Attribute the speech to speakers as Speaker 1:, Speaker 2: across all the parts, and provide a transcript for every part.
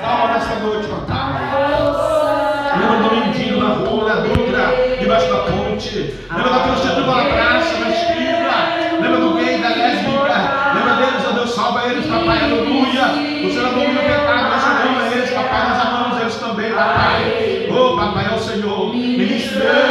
Speaker 1: Calma nessa noite, ó. Tá? Calma. Lembra do mendigo na rua, na dúvida, debaixo da ponte. Lembra da prostituta na praça, na esquina. Lembra do gay, da lésbica. Lembra deles, ó Deus, salva eles, papai, aleluia. O Senhor é abominou o pecado, nós amamos eles, papai, nós amamos eles também, papai. Oh, papai é o Senhor. Ministrando.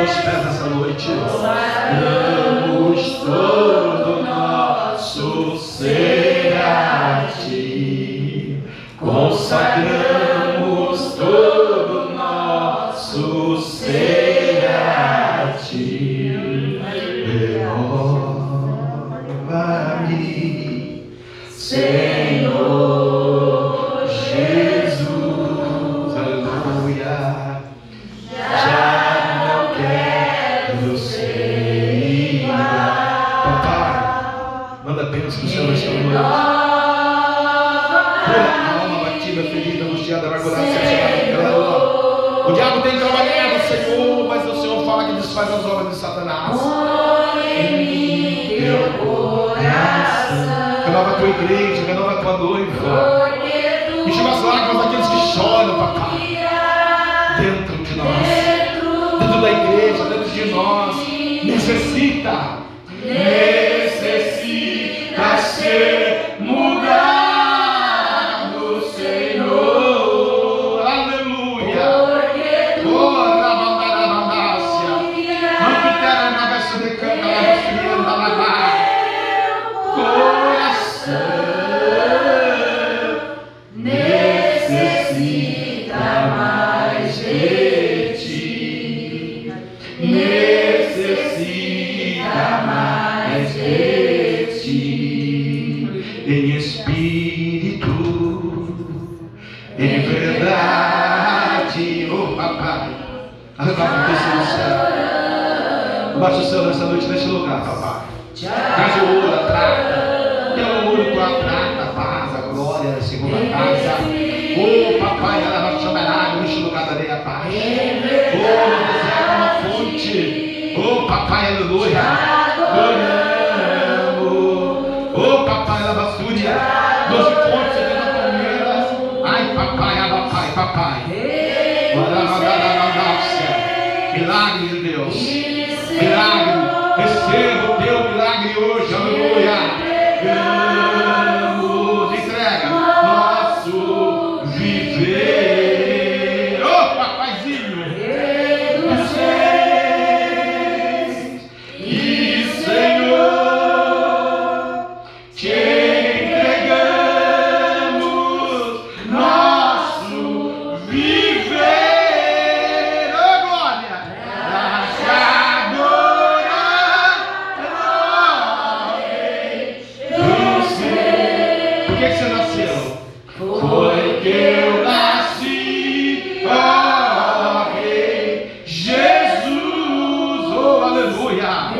Speaker 1: aos pés nessa noite. Vamos todos. 再读一下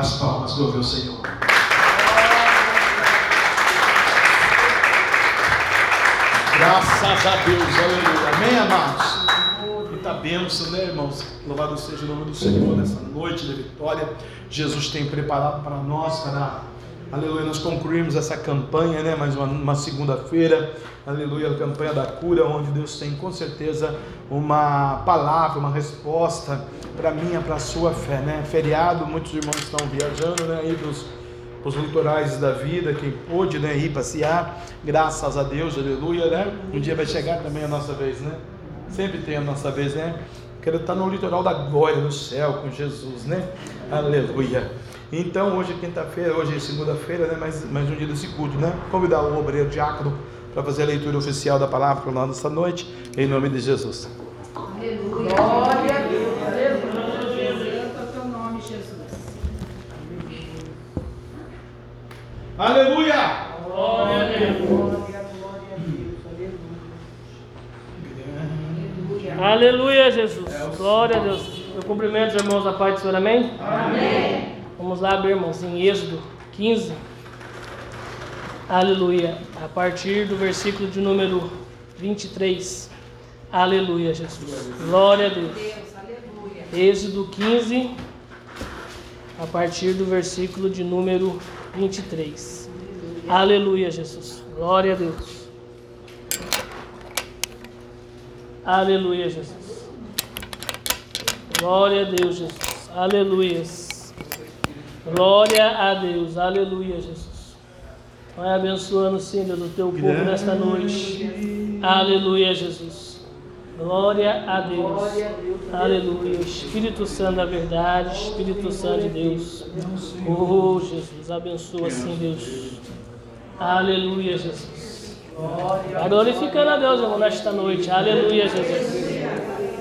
Speaker 1: As palmas do meu Senhor. Graças a Deus, aleluia. Amém, amados? Muita bênção, né, irmãos? Louvado seja o nome do Senhor nessa noite de vitória. Jesus tem preparado para nós, para Aleluia, nós concluímos essa campanha, né? Mais uma, uma segunda-feira, aleluia, a campanha da cura, onde Deus tem com certeza uma palavra, uma resposta para minha, para a sua fé, né? Feriado, muitos irmãos estão viajando, né? Aí para os litorais da vida, quem pôde né, ir passear, graças a Deus, aleluia, né? Um dia vai chegar também a nossa vez, né? Sempre tem a nossa vez, né? Quero estar no litoral da glória, no céu com Jesus, né? Aleluia. Então, hoje é quinta-feira, hoje é segunda-feira, né? mais, mais um dia desse culto, né? Convidar o obreiro diácono para fazer a leitura oficial da palavra para nós nessa noite, em nome de Jesus.
Speaker 2: Aleluia. Glória a Deus. Aleluia. teu nome, Jesus.
Speaker 1: Aleluia.
Speaker 2: Glória a Deus.
Speaker 3: Aleluia, Jesus. Glória a Deus. Eu cumprimento os irmãos da paz do Senhor, amém?
Speaker 2: Amém.
Speaker 3: Vamos lá abrir, irmãos, em Êxodo 15. Aleluia. A partir do versículo de número 23. Aleluia, Jesus. Glória a Deus. Êxodo 15, a partir do versículo de número 23. Aleluia, Jesus. Glória a Deus. Aleluia, Jesus. Glória a Deus, Jesus. Aleluia. Glória a Deus, aleluia, Jesus. Vai abençoando, Senhor, o teu povo nesta noite. Aleluia, Jesus. Glória a Deus. Aleluia. Espírito Santo da verdade, Espírito Santo de Deus. Oh, Jesus, abençoa assim, Deus. Aleluia, Jesus. Vai glorificando a Deus, irmão, nesta noite. Aleluia, Jesus.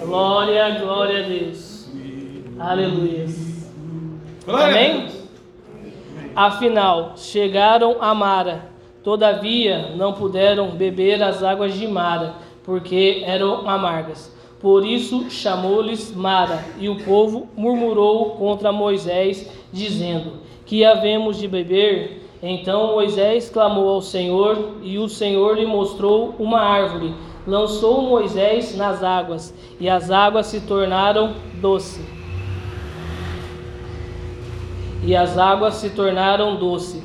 Speaker 3: Glória, glória a Deus. Aleluia. Amém? Afinal, chegaram a Mara. Todavia, não puderam beber as águas de Mara, porque eram amargas. Por isso chamou-lhes Mara, e o povo murmurou contra Moisés, dizendo: Que havemos de beber? Então Moisés clamou ao Senhor, e o Senhor lhe mostrou uma árvore. Lançou Moisés nas águas, e as águas se tornaram doce e as águas se tornaram doce.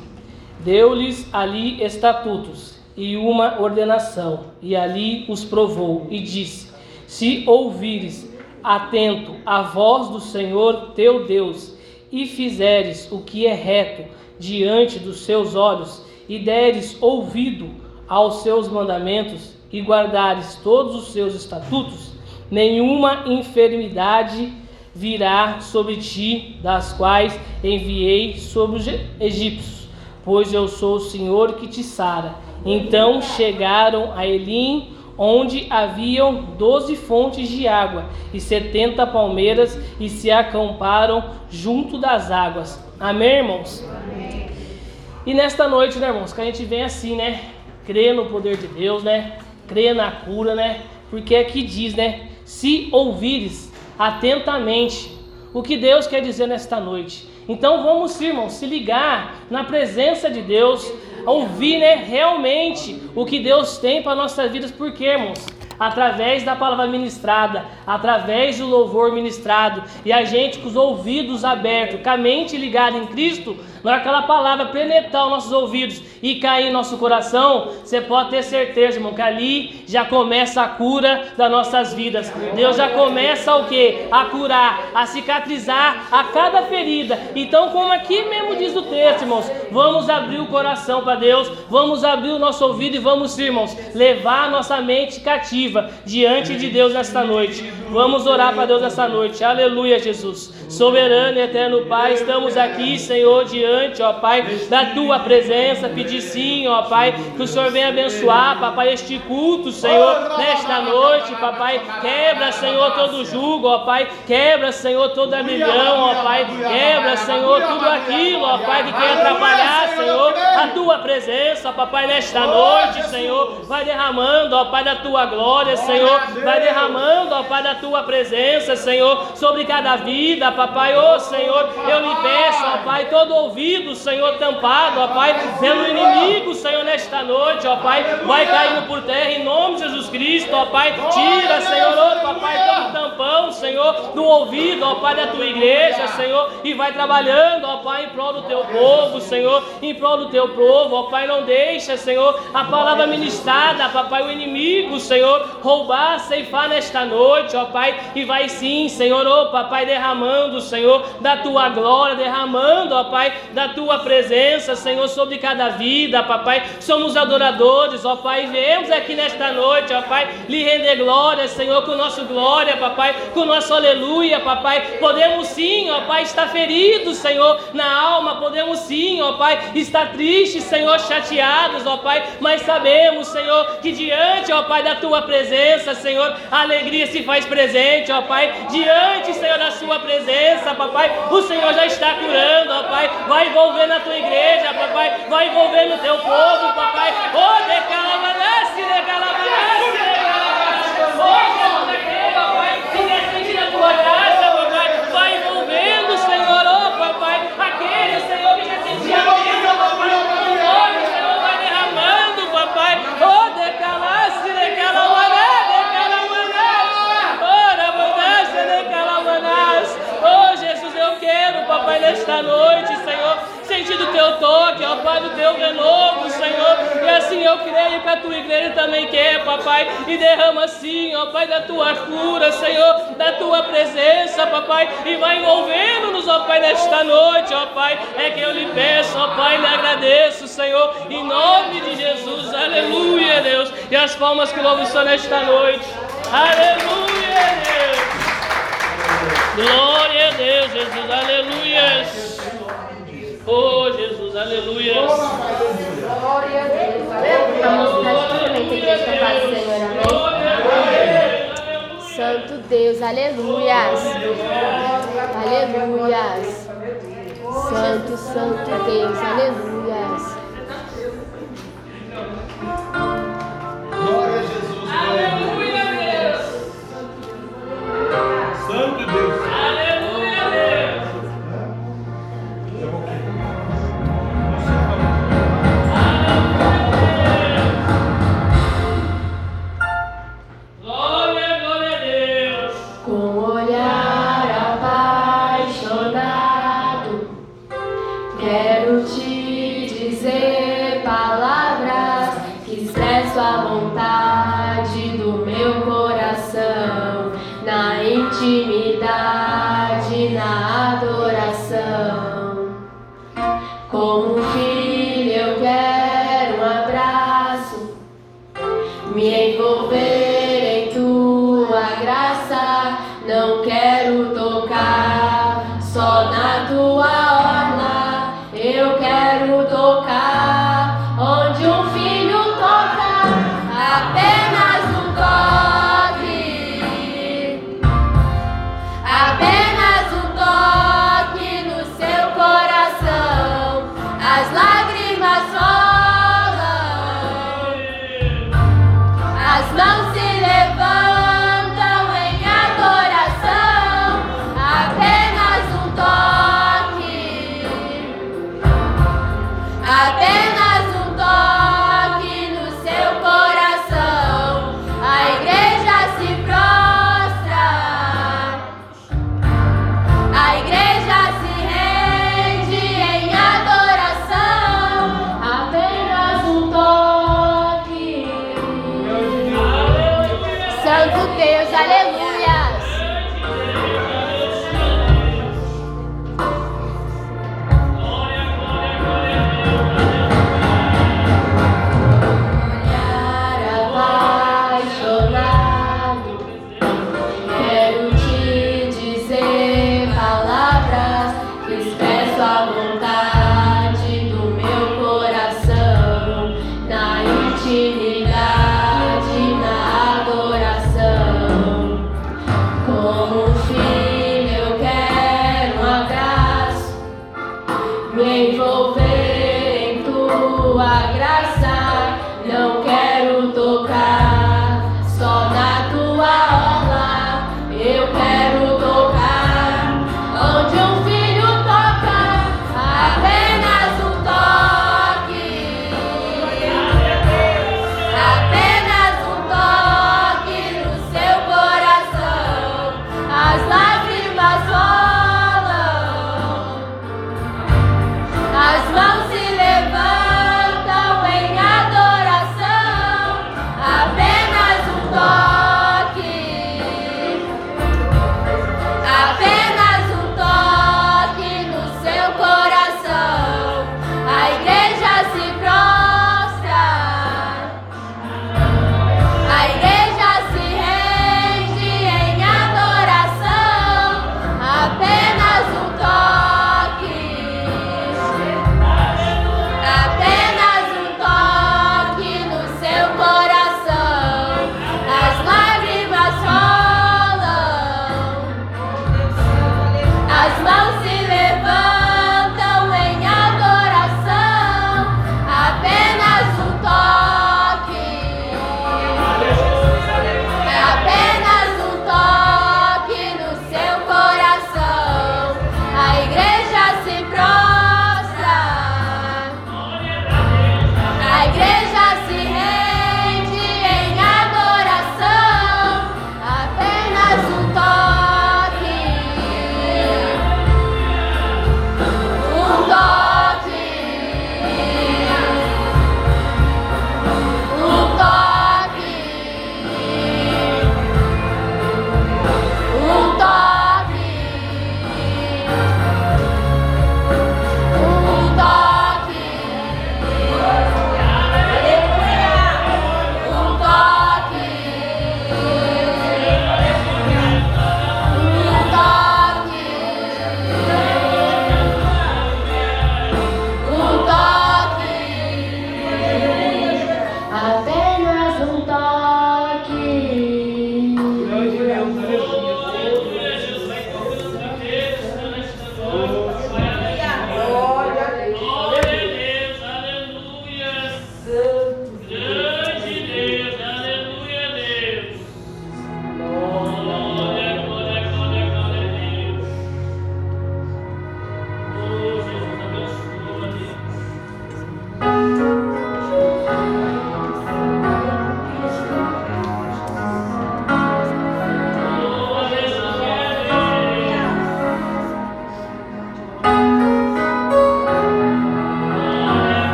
Speaker 3: Deu-lhes ali estatutos e uma ordenação, e ali os provou, e disse: Se ouvires atento a voz do Senhor teu Deus, e fizeres o que é reto diante dos seus olhos, e deres ouvido aos seus mandamentos, e guardares todos os seus estatutos, nenhuma enfermidade virá sobre ti, das quais enviei sobre os egípcios, pois eu sou o Senhor que te sara. Então chegaram a Elim, onde haviam doze fontes de água e setenta palmeiras, e se acamparam junto das águas. Amém, irmãos? Amém. E nesta noite, né, irmãos, que a gente vem assim, né? Crê no poder de Deus, né? Crê na cura, né? Porque aqui diz, né? Se ouvires atentamente o que Deus quer dizer nesta noite. Então vamos, irmãos, se ligar na presença de Deus, ouvir né, realmente o que Deus tem para nossas vidas, porque, irmãos, através da palavra ministrada, através do louvor ministrado, e a gente com os ouvidos abertos, com a mente ligada em Cristo, na hora que aquela palavra penetrar os nossos ouvidos e cair em nosso coração, você pode ter certeza, irmão, que ali já começa a cura das nossas vidas. Deus já começa o que? A curar, a cicatrizar a cada ferida. Então, como aqui mesmo diz o texto, irmãos, vamos abrir o coração para Deus, vamos abrir o nosso ouvido e vamos, irmãos, levar a nossa mente cativa diante de Deus nesta noite. Vamos orar para Deus esta noite. Aleluia, Jesus. Soberano e eterno Pai, estamos aqui, Senhor, diante, ó Pai, da tua presença. Pedir sim, ó Pai, que o Senhor venha abençoar, papai, este culto, Senhor, nesta noite, papai. Quebra, Senhor, todo jugo, ó Pai. Quebra, Senhor, toda milhão, ó Pai. Quebra, Senhor, tudo aquilo, ó Pai, que quer atrapalhar, Senhor, a tua presença, papai, nesta noite, Senhor. Vai derramando, ó Pai, da tua glória, Senhor. Vai derramando, ó Pai, da tua presença, Senhor, sobre cada vida, papai. Ô Senhor, eu lhe peço, ó Pai, todo ouvido, Senhor, tampado, ó Pai, pelo inimigo, Senhor, nesta noite, ó Pai, vai caindo por terra em nome de Jesus Cristo, ó Pai. Tira, Senhor, ó Papai, todo tampão, Senhor, do ouvido, ó Pai, da tua igreja, Senhor, e vai trabalhando, ó Pai, em prol do teu povo, Senhor, em prol do teu povo, ó Pai, não deixa, Senhor, a palavra ministrada, papai, o inimigo, Senhor, roubar, ceifar nesta noite, ó Pai, e vai sim, Senhor, ó Papai, derramando, Senhor, da tua glória, derramando, ó Pai, da tua presença, Senhor, sobre cada vida, Papai. Somos adoradores, ó Pai, viemos aqui nesta noite, ó Pai, lhe render glória, Senhor, com nosso glória, Papai, com nosso aleluia, Papai. Podemos sim, ó Pai, estar feridos, Senhor, na alma, podemos sim, ó Pai, estar tristes, Senhor, chateados, ó Pai, mas sabemos, Senhor, que diante, ó Pai, da tua presença, Senhor, a alegria se faz presente, ó Pai, diante, Senhor, da sua presença, papai, o Senhor já está curando, ó Pai, vai envolver na tua igreja, papai, vai envolver no teu povo, papai, oh, decalamanece, decalamanece, nesta noite, Senhor, sentir do teu toque, ó Pai, do teu renovo, Senhor. E assim eu creio que a tua igreja também quer, papai. E derrama assim, ó Pai, da tua cura, Senhor, da tua presença, papai. E vai envolvendo-nos, ó Pai, nesta noite, ó Pai. É que eu lhe peço, ó Pai, lhe agradeço, Senhor, em nome de Jesus. Aleluia, Deus. E as palmas que louvam só nesta noite. Aleluia, Deus. Glória a Deus, Jesus, aleluia. Oh, Jesus, aleluia.
Speaker 2: Glória a Deus.
Speaker 4: Vamos igreja da paz do Senhor, amém? Santo Deus, aleluias. Aleluias. Santo, santo Deus, aleluias.
Speaker 5: Glória a
Speaker 4: Jesus. Aleluia,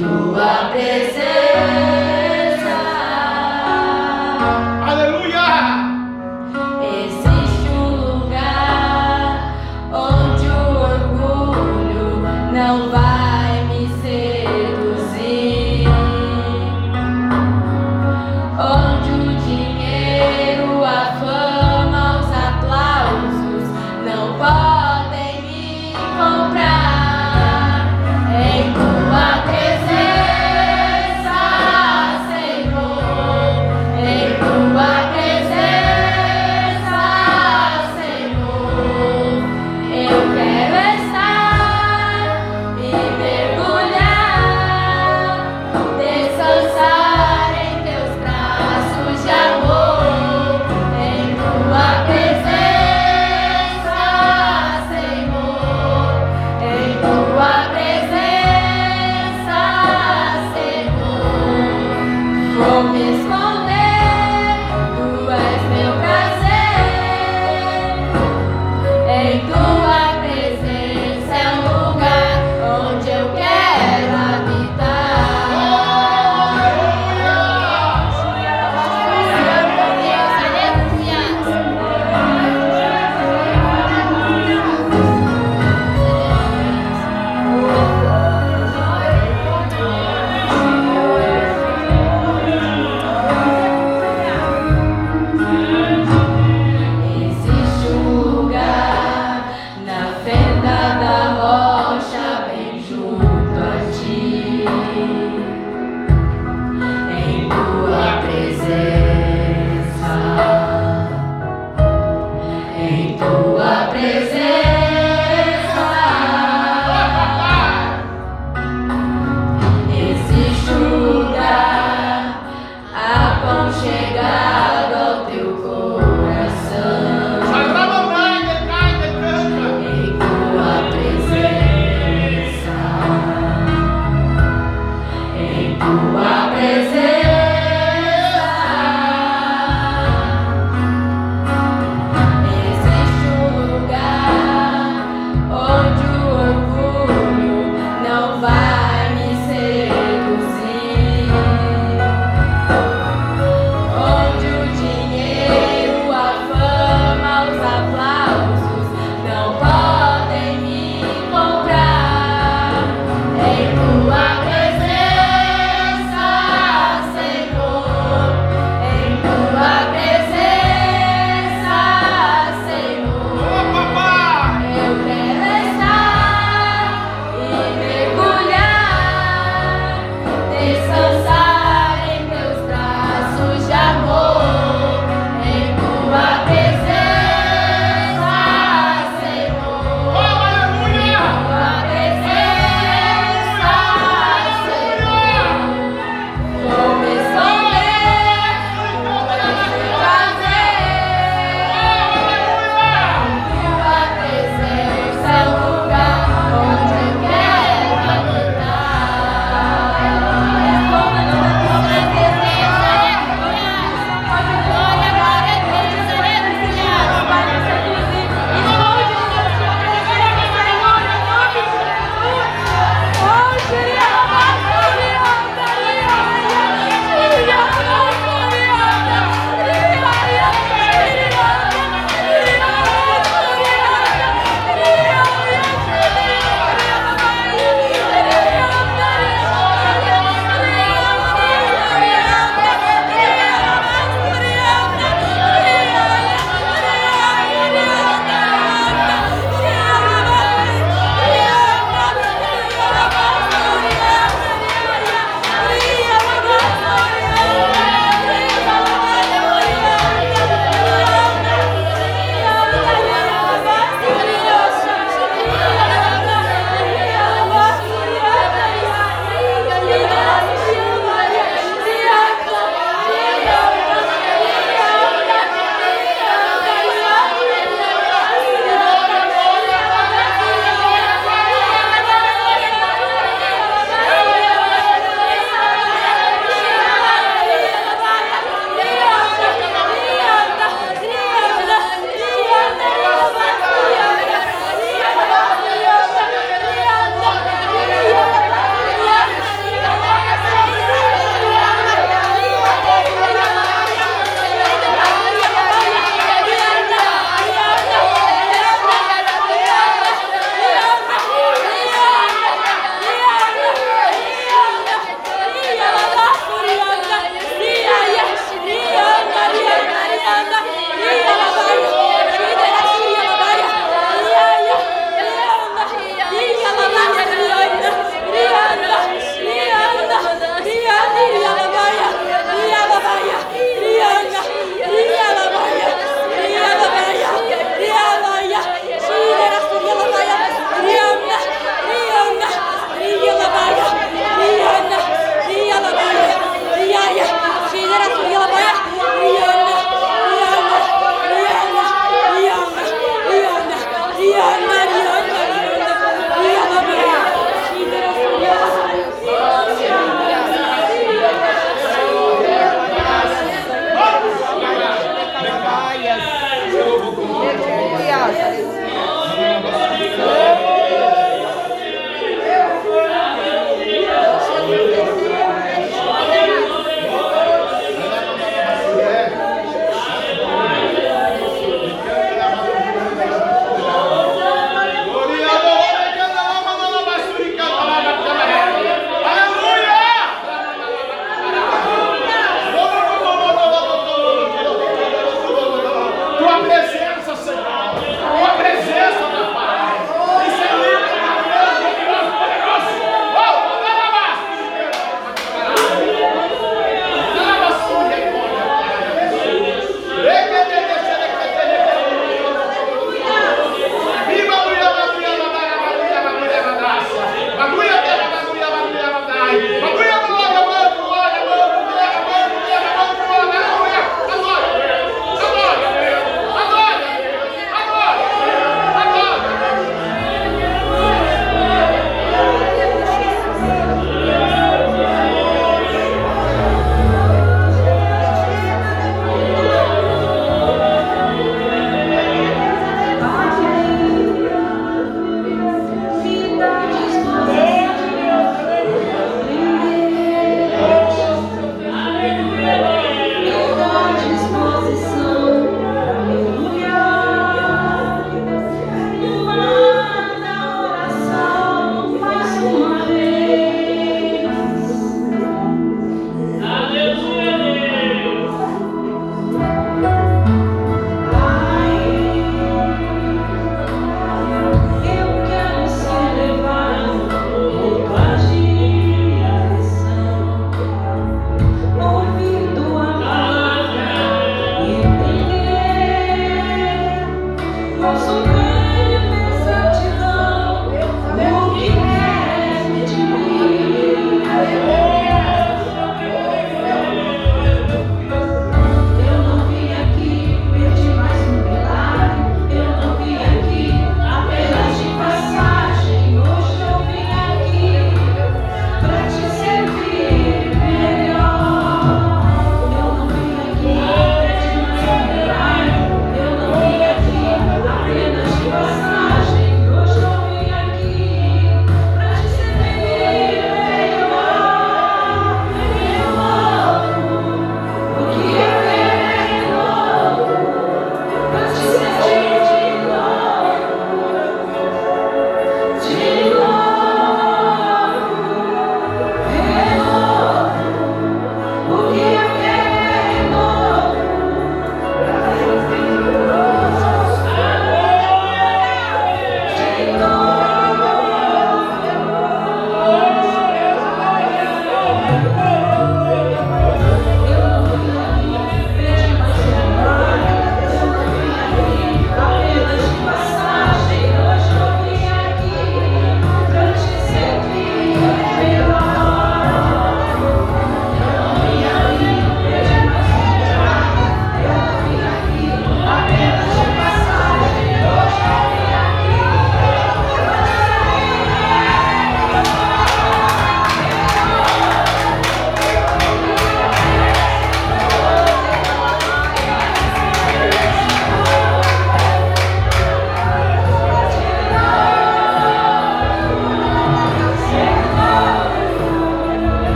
Speaker 1: tua presença.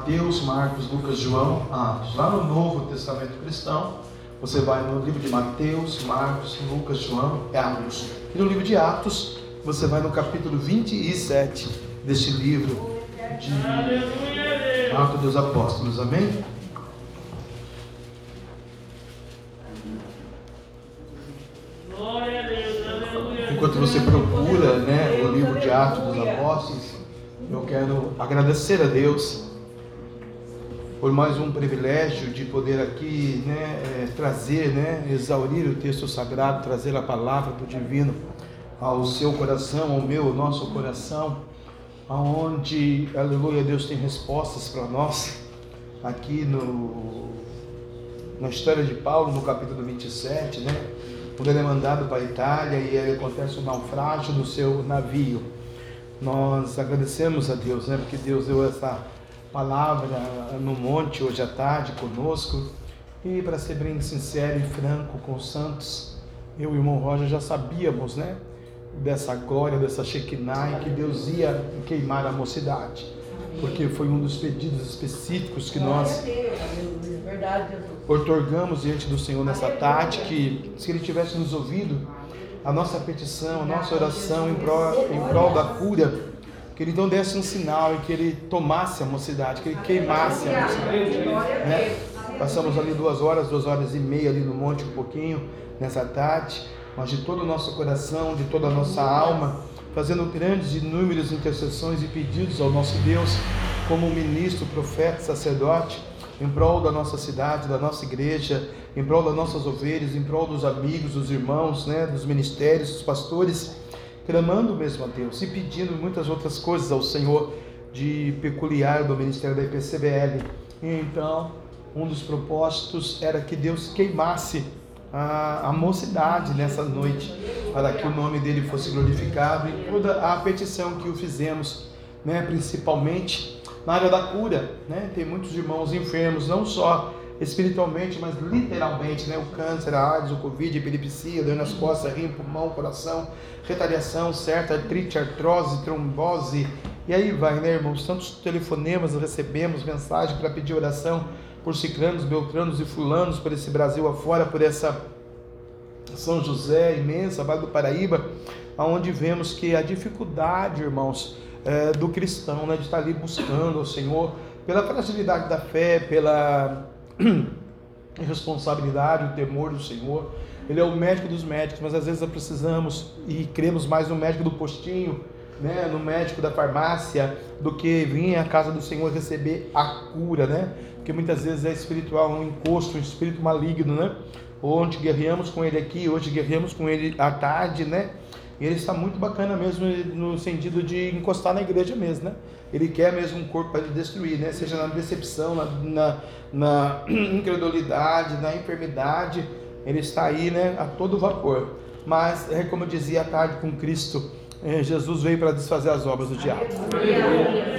Speaker 1: Mateus, Marcos, Lucas, João, Atos. Lá no Novo Testamento Cristão, você vai no livro de Mateus, Marcos, Lucas, João, Atos. E no livro de Atos, você vai no capítulo 27 deste livro de Atos dos Apóstolos. Amém? Enquanto você procura né, o livro de Atos dos Apóstolos, eu quero agradecer a Deus por mais um privilégio de poder aqui né, é, trazer, né, exaurir o texto sagrado, trazer a palavra do divino ao seu coração, ao meu, ao nosso coração, aonde, aleluia, Deus tem respostas para nós, aqui no, na história de Paulo, no capítulo 27, né? Quando ele é mandado para a Itália e acontece o um naufrágio do seu navio. Nós agradecemos a Deus, né? Porque Deus deu essa palavra no monte hoje à tarde conosco. E para ser bem sincero e franco com os santos, eu e o irmão Roger já sabíamos, né? dessa glória, dessa Shekinah, que Deus ia queimar a mocidade. Porque foi um dos pedidos específicos que nós otorgamos diante do Senhor nessa tarde, que se Ele tivesse nos ouvido, a nossa petição, a nossa oração em prol, em prol da cura, que Ele então desse um sinal e que Ele tomasse a mocidade, que Ele queimasse a mocidade. Né? Passamos ali duas horas, duas horas e meia ali no monte um pouquinho, nessa tarde mas de todo o nosso coração, de toda a nossa alma, fazendo grandes e inúmeras intercessões e pedidos ao nosso Deus, como ministro, profeta, sacerdote, em prol da nossa cidade, da nossa igreja, em prol das nossas ovelhas, em prol dos amigos, dos irmãos, né, dos ministérios, dos pastores, clamando mesmo a Deus e pedindo muitas outras coisas ao Senhor de peculiar do ministério da IPCBL. Então, um dos propósitos era que Deus queimasse a, a mocidade nessa noite, para que o nome dele fosse glorificado e toda a petição que o fizemos, né, principalmente na área da cura. Né? Tem muitos irmãos enfermos, não só espiritualmente, mas literalmente, né? O câncer, a AIDS, o Covid, a epilepsia, dor nas costas, rim, pulmão, coração, retaliação, certa, artrite, artrose, trombose. E aí vai, né, irmãos? Tantos telefonemas recebemos, mensagem para pedir oração por ciclanos, beltranos e fulanos, por esse Brasil afora, por essa São José imensa, Vale do Paraíba, aonde vemos que a dificuldade, irmãos, é, do cristão, né, de estar ali buscando o Senhor, pela fragilidade da fé, pela responsabilidade, o temor do Senhor. Ele é o médico dos médicos, mas às vezes precisamos e cremos mais no médico do postinho, né, no médico da farmácia, do que vir à casa do Senhor receber a cura, né? Porque muitas vezes é espiritual, um encosto, um espírito maligno, né? Ontem guerreamos com ele aqui, hoje guerreamos com ele à tarde, né? E ele está muito bacana mesmo no sentido de encostar na igreja mesmo, né? Ele quer mesmo um corpo para destruir, né? Seja na decepção, na, na, na incredulidade, na enfermidade, ele está aí, né? A todo vapor. Mas, é como eu dizia à tarde com Cristo, é, Jesus veio para desfazer as obras do diabo.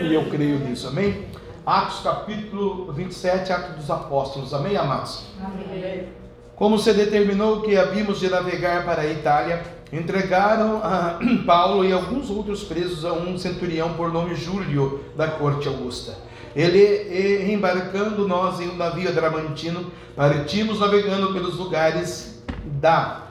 Speaker 1: E eu creio nisso, amém? Atos capítulo 27, Atos dos Apóstolos, amém, amados? Amém. Como se determinou que havíamos de navegar para a Itália, entregaram a Paulo e alguns outros presos a um centurião por nome Júlio, da corte augusta. Ele, embarcando nós em um navio adramantino, partimos navegando pelos lugares da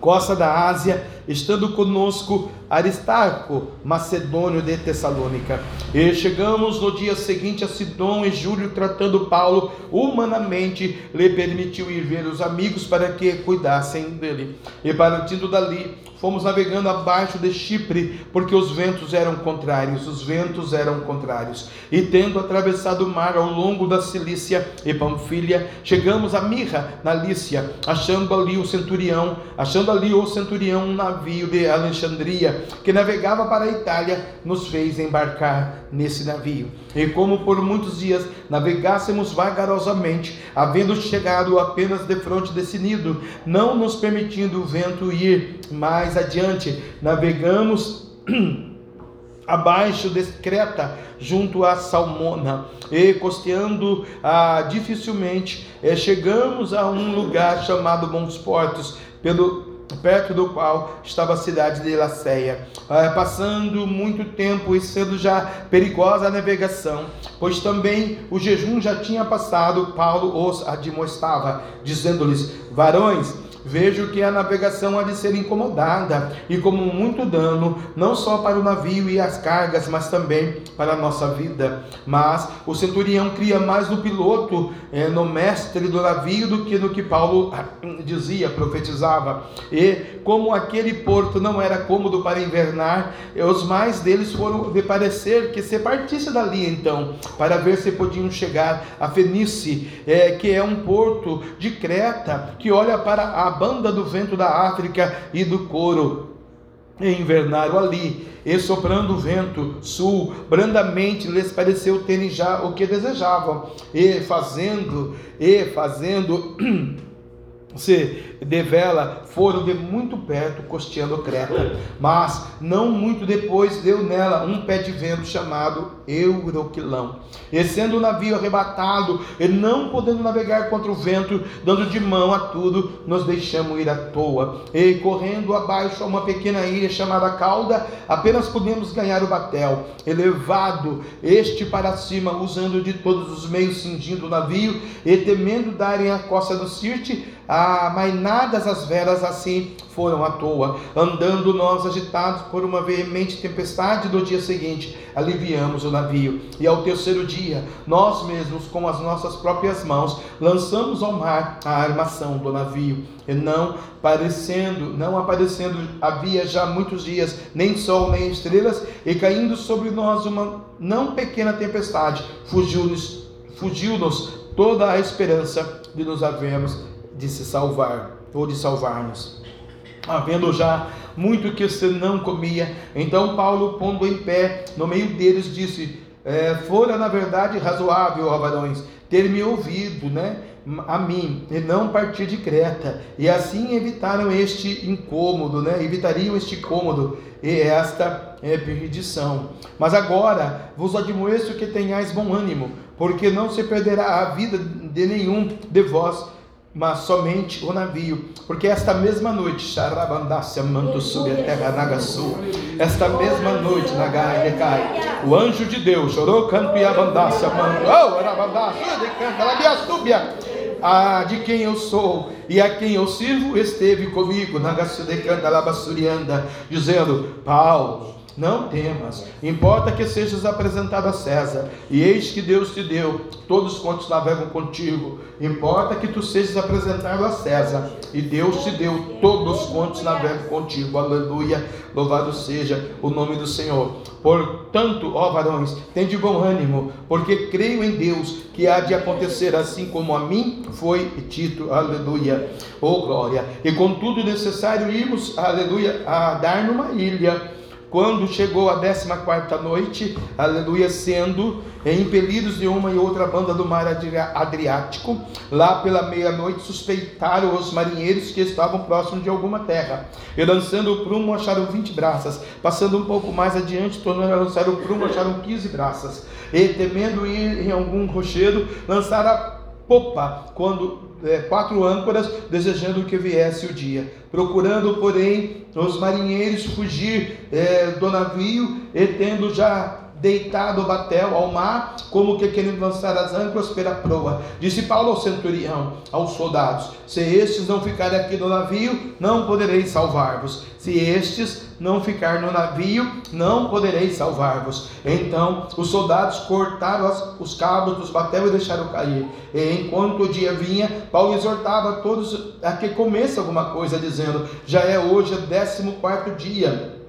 Speaker 1: costa da Ásia, estando conosco Aristarco, macedônio de Tessalônica. E chegamos no dia seguinte a Sidom e Júlio, tratando Paulo humanamente, lhe permitiu ir ver os amigos para que cuidassem dele. E partindo dali, fomos navegando abaixo de Chipre, porque os ventos eram contrários, os ventos eram contrários. E tendo atravessado o mar ao longo da Cilícia e Panfilha, chegamos a Mirra, na Lícia, achando ali o centurião, achando ali o centurião um navio de Alexandria, que navegava para a Itália, nos fez embarcar nesse navio. E como por muitos dias navegássemos vagarosamente, havendo chegado apenas de frente desse nido, não nos permitindo o vento ir mais adiante, navegamos abaixo de Creta, junto a Salmona, e costeando ah, dificilmente, eh, chegamos a um lugar chamado Bons Portos, pelo perto do qual estava a cidade de Laceia, ah, passando muito tempo e sendo já perigosa a navegação, pois também o jejum já tinha passado, Paulo os admoestava, dizendo-lhes: varões, vejo que a navegação há de ser incomodada e como muito dano, não só para o navio e as cargas, mas também para a nossa vida. Mas o centurião cria mais no piloto, eh, no mestre do navio, do que no que Paulo ah, dizia, profetizava. E como aquele porto não era cômodo para invernar, os mais deles foram de parecer que se partisse dali então, para ver se podiam chegar a Fenice, eh, que é um porto de Creta, que olha para a banda do vento da África e do couro. Invernaram ali, e soprando o vento sul, brandamente lhes pareceu terem já o que desejavam, e fazendo, e fazendo se devela foram de muito perto costeando Creta, mas não muito depois deu nela um pé de vento chamado Euroquilão. E sendo o navio arrebatado e não podendo navegar contra o vento, dando de mão a tudo, nos deixamos ir à toa. E correndo abaixo a uma pequena ilha chamada Cauda, apenas podemos ganhar o batel, elevado este para cima, usando de todos os meios cingindo o navio e temendo darem a costa do Sirte, amainadas as velas assim foram à toa, andando nós agitados por uma veemente tempestade no dia seguinte, aliviamos o navio, e ao terceiro dia, nós mesmos com as nossas próprias mãos lançamos ao mar a armação do navio, e não parecendo, não aparecendo havia já muitos dias nem sol nem estrelas, e caindo sobre nós uma não pequena tempestade, fugiu-nos fugiu-nos toda a esperança de nos havermos de se salvar ou de salvar-nos. Havendo já muito que se não comia, então Paulo, pondo em pé no meio deles, disse: é, Fora na verdade razoável, ó varões, ter me ouvido, né? A mim, e não partir de Creta, e assim evitaram este incômodo, né? Evitariam este incômodo e esta é, perdição. Mas agora vos admoesto que tenhais bom ânimo, porque não se perderá a vida de nenhum de vós mas somente o navio, porque esta mesma noite, a Nagasu, esta mesma noite, Nagai Decai, o anjo de Deus, chorou, canto e decanta, Labiastúbia, ah, de quem eu sou e a quem eu sirvo, esteve comigo, Nagasu decanta, Labassurianda, dizendo, Paulo, não temas, importa que sejas apresentado a César, e eis que Deus te deu todos quantos navegam contigo. Importa que tu sejas apresentado a César, e Deus te deu todos quantos navegam contigo. Aleluia, louvado seja o nome do Senhor. Portanto, ó varões, tende bom ânimo, porque creio em Deus que há de acontecer assim como a mim foi dito. Aleluia, oh glória. E contudo necessário irmos, aleluia, a dar numa ilha quando chegou a décima quarta noite, aleluia, sendo impelidos de uma e outra banda do mar Adriático, lá pela meia-noite suspeitaram os marinheiros que estavam próximos de alguma terra, e lançando o prumo acharam vinte braças, passando um pouco mais adiante, tornando a lançar o prumo acharam quinze braças, e temendo ir em algum rochedo, lançaram a popa quando é, quatro âncoras, desejando que viesse o dia. Procurando, porém, os marinheiros fugir é, do navio e tendo já deitado o batel ao mar, como que querendo lançar as âncoras pela proa. Disse Paulo ao centurião, aos soldados: Se estes não ficarem aqui no navio, não poderei salvar-vos. Se estes não ficar no navio, não poderei salvar-vos. Então os soldados cortaram os cabos dos batel e deixaram cair. E enquanto o dia vinha, Paulo exortava todos a que comesse alguma coisa, dizendo: Já é hoje o décimo quarto dia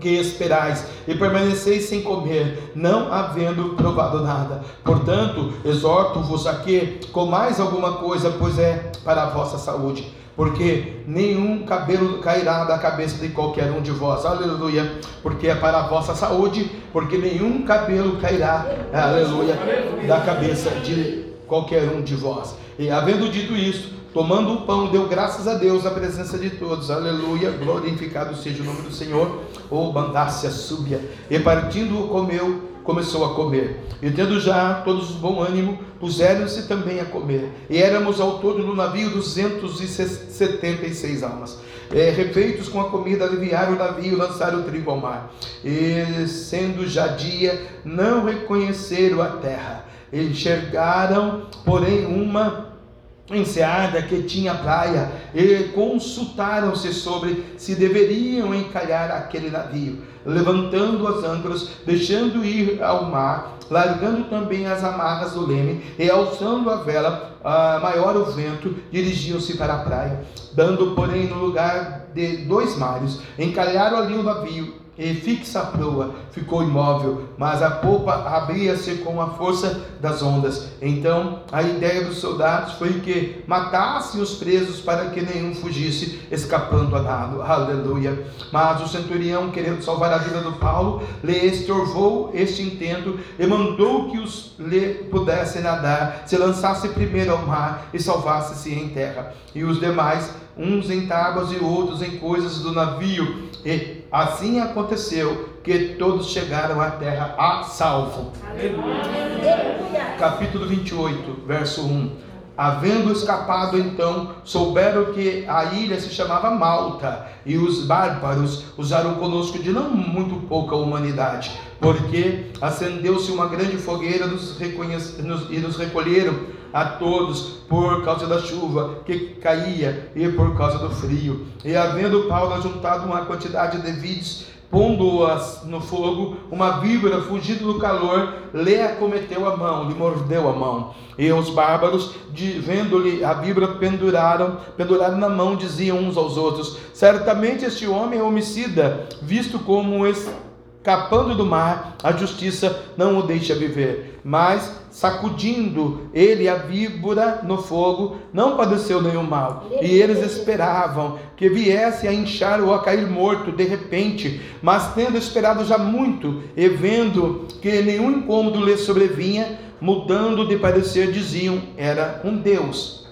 Speaker 1: que esperais e permaneceis sem comer, não havendo provado nada. Portanto, exorto-vos a que comais alguma coisa, pois é para a vossa saúde. Porque nenhum cabelo cairá da cabeça de qualquer um de vós, aleluia. Porque é para a vossa saúde, porque nenhum cabelo cairá, aleluia, da cabeça de qualquer um de vós. E havendo dito isso, tomando o pão, deu graças a Deus na presença de todos. Aleluia, glorificado seja o nome do Senhor. Ou bandácia súbia. E partindo comeu, começou a comer. E tendo já todos bom ânimo, puseram-se também a comer. E éramos ao todo no navio 276 almas. É, refeitos com a comida, aliviaram o navio, lançaram o trigo ao mar. E sendo já dia, não reconheceram a terra. Enxergaram, porém, uma enseada que tinha praia e consultaram-se sobre se deveriam encalhar aquele navio, levantando as âncoras, deixando ir ao mar, largando também as amarras do leme e alçando a vela a maior o vento, dirigiam-se para a praia, dando porém no lugar de dois mares, encalharam ali o navio e fixa a proa, ficou imóvel, mas a popa abria-se com a força das ondas. Então a ideia dos soldados foi que matassem os presos para que nenhum fugisse, escapando a nado. Aleluia. Mas o centurião, querendo salvar a vida do Paulo, lhe estorvou este intento e mandou que os lhe pudessem nadar, se lançasse primeiro ao mar e salvasse-se em terra. E os demais, uns em tábuas e outros em coisas do navio, e Assim aconteceu que todos chegaram à terra a salvo. Aleluia. Capítulo 28, verso 1. Havendo escapado então, souberam que a ilha se chamava Malta, e os bárbaros usaram conosco de não muito pouca humanidade, porque acendeu-se uma grande fogueira nos nos, e nos recolheram a todos por causa da chuva que caía e por causa do frio. E havendo Paulo juntado uma quantidade de vídeos, pondo-as no fogo, uma víbora, fugindo do calor, lhe acometeu a mão, lhe mordeu a mão. E os bárbaros, vendo-lhe a víbora, penduraram, penduraram na mão, diziam uns aos outros: Certamente este homem é homicida, visto como escapando do mar, a justiça não o deixa viver. Mas sacudindo ele a víbora no fogo, não padeceu nenhum mal. E eles esperavam que viesse a inchar ou a cair morto de repente, mas tendo esperado já muito e vendo que nenhum incômodo lhe sobrevinha, mudando de parecer, diziam: era um Deus.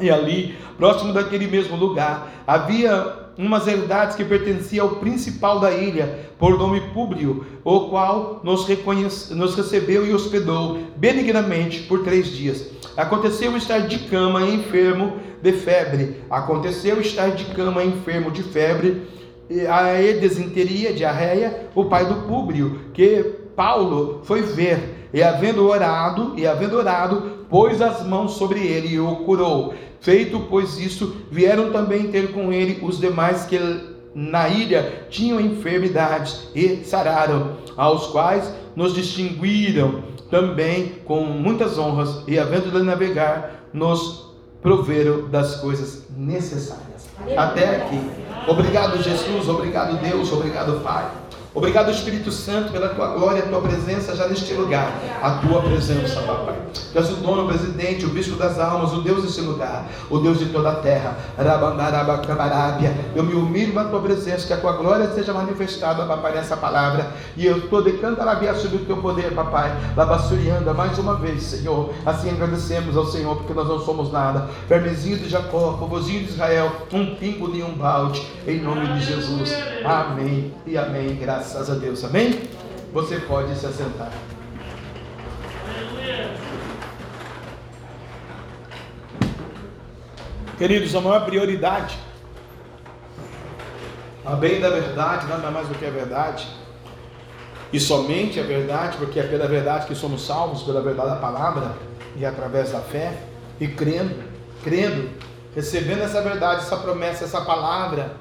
Speaker 1: E ali, próximo daquele mesmo lugar, havia umas herdades que pertencia ao principal da ilha, por nome Públio, o qual nos, reconhece, nos recebeu e hospedou benignamente por três dias. Aconteceu estar de cama enfermo de febre. Aconteceu estar de cama enfermo de febre, a desinteria, diarreia, o pai do Públio, que Paulo foi ver, e havendo orado, e havendo orado, pôs as mãos sobre ele e o curou. Feito, pois, isso, vieram também ter com ele os demais que na ilha tinham enfermidades e sararam, aos quais nos distinguiram também com muitas honras e, havendo de navegar, nos proveram das coisas necessárias. Até aqui. Obrigado, Jesus. Obrigado, Deus. Obrigado, Pai. Obrigado, Espírito Santo, pela tua glória, a tua presença já neste lugar. A tua presença, papai. Tu és o dono, o presidente, o bispo das almas, o Deus desse lugar, o Deus de toda a terra. Eu me humilho na tua presença, que a tua glória seja manifestada, papai, nessa palavra. E eu estou de cantarabia sobre o teu poder, papai. Labassurianda, mais uma vez, Senhor. Assim agradecemos ao Senhor, porque nós não somos nada. Vermezinho de Jacó, povozinho de Israel, um pingo de um balde. Em nome de Jesus. Amém e amém. Graças Graças a Deus, amém? Você pode se assentar. Queridos, a maior prioridade, a bem da verdade, nada mais do que a verdade, e somente a verdade, porque é pela verdade que somos salvos, pela verdade da palavra, e através da fé, e crendo, crendo, recebendo essa verdade, essa promessa, essa palavra,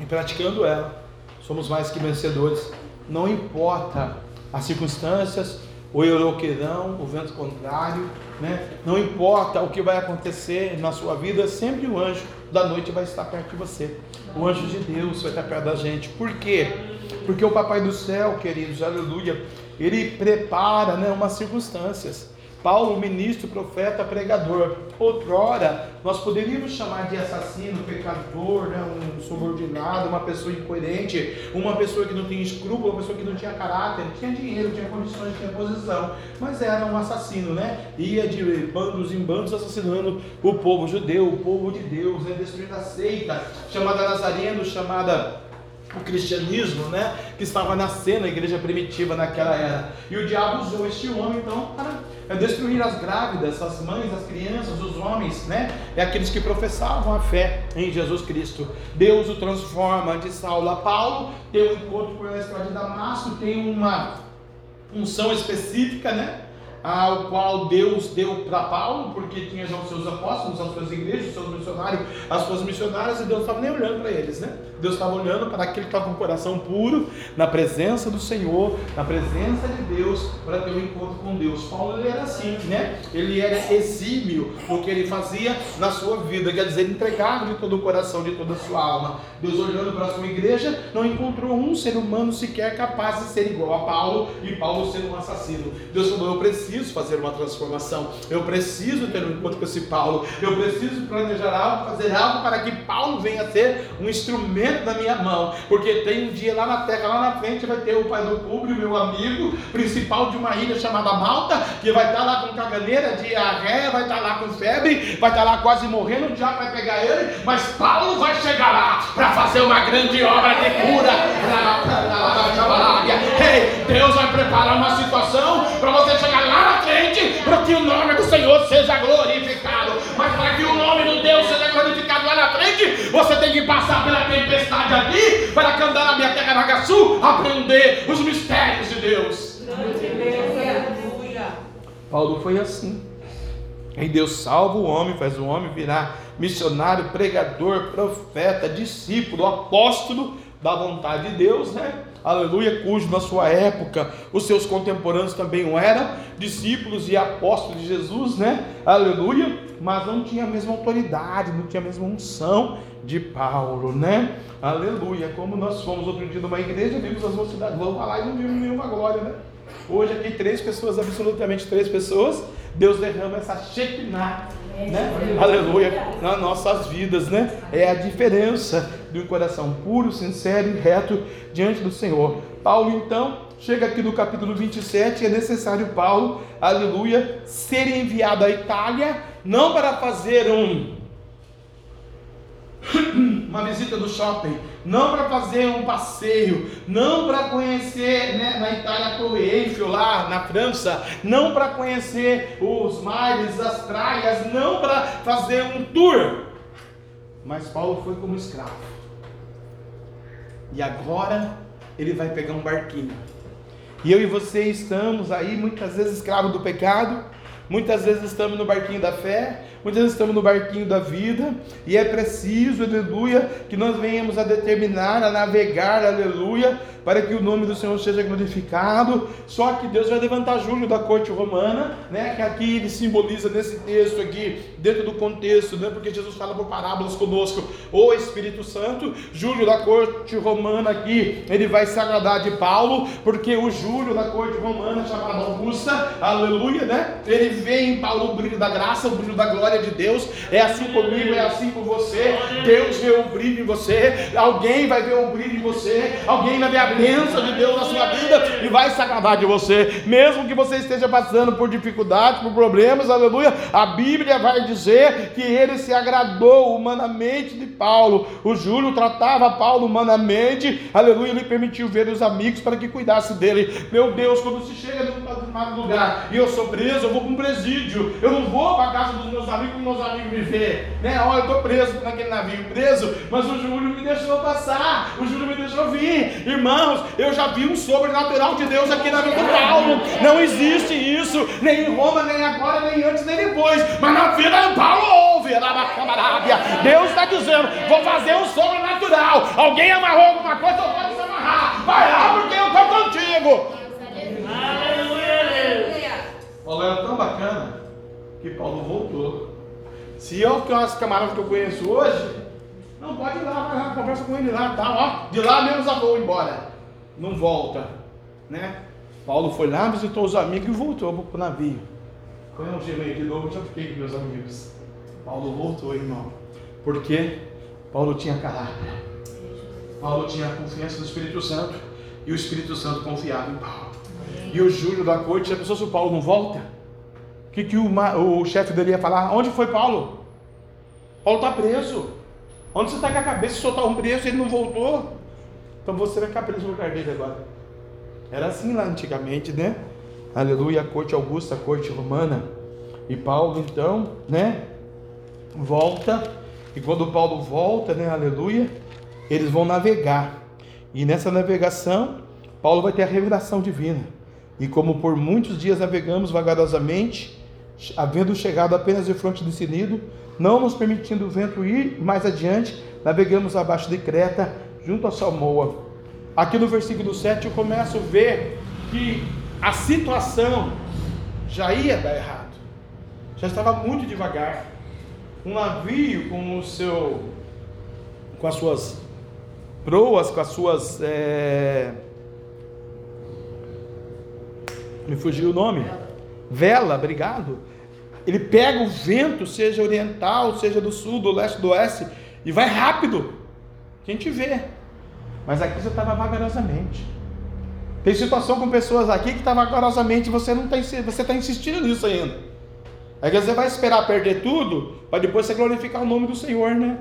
Speaker 1: e praticando ela somos mais que vencedores. Não importa as circunstâncias, o euroqueirão, o vento contrário, né? não importa o que vai acontecer na sua vida, sempre o anjo da noite vai estar perto de você. O anjo de Deus vai estar perto da gente. Por quê? Porque o Papai do céu, queridos, aleluia, ele prepara né, umas circunstâncias Paulo, ministro, profeta, pregador. Outrora, nós poderíamos chamar de assassino, pecador, né? um subordinado, uma pessoa incoerente, uma pessoa que não tinha escrúpulo, uma pessoa que não tinha caráter, tinha dinheiro, tinha condições, tinha posição, mas era um assassino, né? Ia de bandos em bandos assassinando o povo judeu, o povo de Deus, né? destruindo a seita, chamada Nazareno, chamada o cristianismo, né, que estava nascendo a igreja primitiva naquela era. E o diabo usou este homem então para destruir as grávidas, as mães, as crianças, os homens, né? É aqueles que professavam a fé em Jesus Cristo. Deus o transforma de Saulo a Paulo, tem um encontro com a estrada de Damasco, tem uma unção específica, né? ao qual Deus deu para Paulo, porque tinha já os seus apóstolos, as suas igrejas, os seus missionários, as suas missionárias, e Deus estava nem olhando para eles, né? Deus estava olhando para aquele que estava com o coração puro, na presença do Senhor, na presença de Deus, para ter um encontro com Deus. Paulo ele era assim, né? Ele era exímio no que ele fazia na sua vida, quer dizer, entregava de todo o coração, de toda a sua alma. Deus olhando para a sua igreja, não encontrou um ser humano sequer capaz de ser igual a Paulo, e Paulo sendo um assassino. Deus falou: Eu preciso fazer uma transformação, eu preciso ter um encontro com esse Paulo, eu preciso planejar algo, fazer algo para que Paulo venha a ser um instrumento da minha mão, porque tem um dia lá na terra, lá na frente, vai ter o pai do Públio, meu amigo, principal de uma ilha chamada Malta, que vai estar lá com caganeira, diarreia, vai estar lá com febre, vai estar lá quase morrendo, o diabo vai pegar ele, mas Paulo vai chegar lá para fazer uma grande obra de cura. Ei, Deus vai preparar uma situação para você chegar lá na frente, para que o nome do Senhor seja glorificado. Mas para que o nome do Deus seja você tem que passar pela tempestade aqui, para cantar na minha terra Nagaçu, aprender os mistérios de Deus. Paulo foi assim. E Deus salva o homem, faz o homem virar missionário, pregador, profeta, discípulo, apóstolo da vontade de Deus, né? Aleluia, cujo na sua época os seus contemporâneos também o eram, discípulos e apóstolos de Jesus, né? Aleluia, mas não tinha a mesma autoridade, não tinha a mesma unção de Paulo, né? Aleluia, como nós fomos outro dia numa igreja, vimos as mocidades, vamos falar e não vimos nenhuma glória, né? Hoje aqui três pessoas, absolutamente três pessoas, Deus derrama essa Shekinah, né? Aleluia, nas nossas vidas, né? É a diferença de um coração puro, sincero e reto diante do Senhor. Paulo, então, chega aqui no capítulo 27, é necessário Paulo, aleluia, ser enviado à Itália, não para fazer um uma visita do shopping, não para fazer um passeio, não para conhecer né, na Itália a Eiffel lá na França, não para conhecer os mares, as praias, não para fazer um tour. Mas Paulo foi como escravo. E agora ele vai pegar um barquinho. E eu e você estamos aí muitas vezes escravos do pecado, muitas vezes estamos no barquinho da fé, Muitas vezes estamos no barquinho da vida e é preciso, aleluia, que nós venhamos a determinar, a navegar, aleluia, para que o nome do Senhor seja glorificado. Só que Deus vai levantar Júlio da corte romana, né? Que aqui ele simboliza nesse texto aqui, dentro do contexto, né? Porque Jesus fala por parábolas conosco, o Espírito Santo, Júlio da corte romana aqui, ele vai se agradar de Paulo, porque o Júlio da corte romana, chamado Augusta, aleluia, né? Ele vê em Paulo o brilho da graça, o brilho da glória de Deus. É assim comigo, é assim com você. Deus vê o brilho em você, alguém vai ver o brilho em você, alguém vai ver a bênção de Deus na sua vida e vai se agradar de você, mesmo que você esteja passando por dificuldades, por problemas, aleluia. A Bíblia vai dizer que ele se agradou humanamente de Paulo. O Júlio tratava Paulo humanamente, aleluia. Ele permitiu ver os amigos para que cuidasse dele. Meu Deus, quando se chega num lugar e eu sou preso, eu vou para um presídio, eu não vou para a casa dos meus amigos, para meus amigos me ver, né? Olha, eu estou preso naquele navio, preso, mas o Júlio me deixou passar, o Júlio me deixou vir, irmão irmãos, eu já vi um sobrenatural de Deus aqui na vida do Paulo. Não existe isso, nem em Roma, nem agora, nem antes, nem depois. Mas na vida do Paulo houve. Deus está dizendo: vou fazer um sobrenatural. Alguém amarrou alguma coisa, eu pode se amarrar. Vai lá porque eu estou contigo. Paulo era tão bacana que Paulo voltou. Se eu que as camaradas que eu conheço hoje, não pode ir lá, lá, conversa com ele lá, tá, ó. De lá mesmo já vou embora não volta, né? Paulo foi lá, visitou os amigos e voltou para o navio. Foi um dia de novo, já fiquei com meus amigos. Paulo voltou, irmão. Porque Paulo tinha caráter. Paulo tinha a confiança do Espírito Santo. E o Espírito Santo confiava em Paulo. E o Júlio da corte, já pensou se o Paulo não volta? O que, que o, o chefe dele ia falar? Onde foi Paulo? Paulo está preso. Onde você está com a cabeça? Soltar um preso, ele não voltou. Então você vai ficar preso no lugar dele agora. Era assim lá antigamente, né? Aleluia, a corte augusta, a corte romana. E Paulo então, né? Volta. E quando Paulo volta, né? Aleluia, eles vão navegar. E nessa navegação, Paulo vai ter a revelação divina. E como por muitos dias navegamos vagarosamente, havendo chegado apenas de fronte decidido, não nos permitindo o vento ir mais adiante, navegamos abaixo de Creta, junto a Salmoa. Aqui no versículo 7 eu começo a ver que a situação já ia dar errado. Já estava muito devagar. Um navio com o seu com as suas proas, com as suas é... me fugiu o nome. Vela, obrigado. Ele pega o vento, seja oriental, seja do sul, do leste, do oeste, e vai rápido. Quem te vê. Mas aqui você estava vagarosamente. Tem situação com pessoas aqui que está vagarosamente, você não está você está insistindo nisso ainda. Aí você vai esperar perder tudo para depois você glorificar o nome do Senhor, né?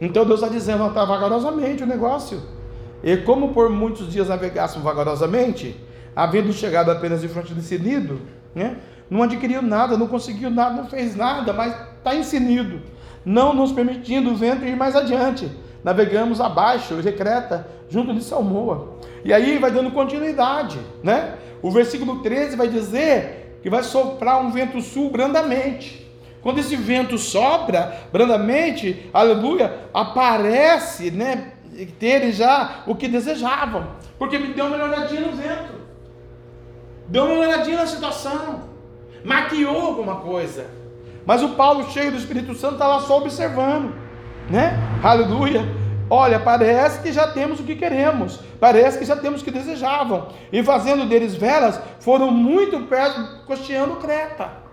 Speaker 1: Então Deus está dizendo, está vagarosamente o negócio. E como por muitos dias navegassem vagarosamente, havendo chegado apenas de frente desse nido, né? Não adquiriu nada, não conseguiu nada, não fez nada, mas está ensinido, não nos permitindo o vento ir mais adiante navegamos abaixo, Recreta, junto de Salmoa. E aí vai dando continuidade, né? O versículo 13 vai dizer que vai soprar um vento sul brandamente. Quando esse vento sopra brandamente, aleluia, aparece, né, terem já o que desejavam, porque me deu uma olhadinha no vento, deu uma olhadinha na situação, maquiou alguma coisa. Mas o Paulo, cheio do Espírito Santo, está lá só observando né? Aleluia. Olha, parece que já temos o que queremos, parece que já temos o que desejavam, e fazendo deles velas, foram muito perto, costeando Creta.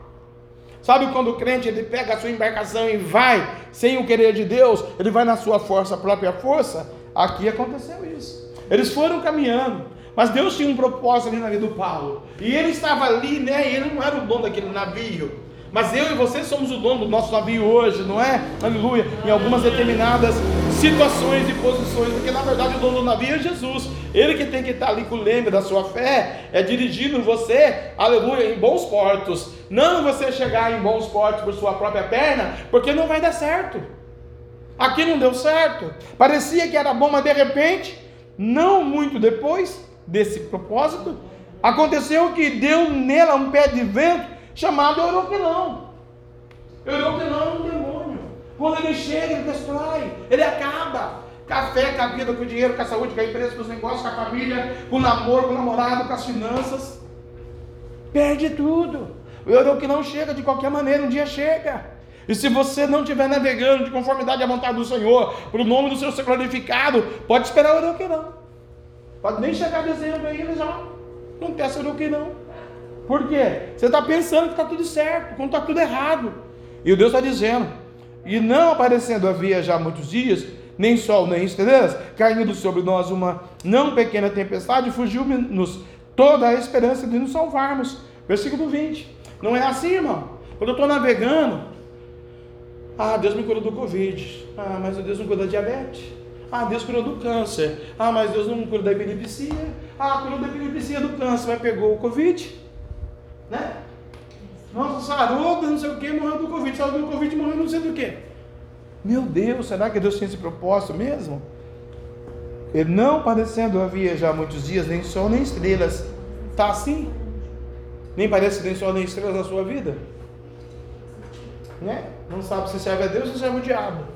Speaker 1: Sabe quando o crente ele pega a sua embarcação e vai sem o querer de Deus, ele vai na sua força, própria força? Aqui aconteceu isso. Eles foram caminhando, mas Deus tinha um propósito ali na vida do Paulo, e ele estava ali, né? E ele não era o dono daquele navio, mas eu e você somos o dono do nosso navio hoje, não é? Aleluia. Em algumas determinadas situações e posições, porque na verdade o dono do navio é Jesus. Ele que tem que estar ali com o leme da sua fé, é dirigindo você, aleluia, em bons portos. Não você chegar em bons portos por sua própria perna, porque não vai dar certo. Aqui não deu certo. Parecia que era bom, mas de repente, não muito depois desse propósito, aconteceu que deu nela um pé de vento chamado Euroquilão. Euroquilão é um demônio. Quando ele chega, ele destrói, ele acaba. Café, com a vida, com o dinheiro, com a saúde, com a empresa, com os negócios, com a família, com o namoro, com o namorado, com as finanças. Perde tudo. O Euroquilão chega de qualquer maneira, um dia chega. E se você não estiver navegando de conformidade à vontade do Senhor, para o nome do Senhor ser glorificado, pode esperar o Euroquilão. Pode nem chegar dezembro ainda já. Não peça o Euroquilão. Por quê? Você está pensando que está tudo certo, quando está tudo errado. E o Deus está dizendo, e não aparecendo havia já muitos dias, nem sol nem estrelas, caindo sobre nós uma não pequena tempestade, fugiu-nos toda a esperança de nos salvarmos. Versículo 20. Não é assim, irmão? Quando eu estou navegando, ah, Deus me curou do Covid. Ah, mas Deus não curou da diabetes. Ah, Deus curou do câncer. Ah, mas Deus não curou da epilepsia. Ah, curou da epilepsia do câncer, mas pegou o Covid. Né? Nossa, sarou, não sei o que, morreu do Covid, sarou do Covid, morreu não sei do que. Meu Deus, será que Deus tinha esse propósito mesmo? Ele não parecendo havia já muitos dias, nem sol nem estrelas. Está assim? Nem parece nem sol nem estrelas na sua vida? Né? Não sabe se serve a Deus ou serve o diabo.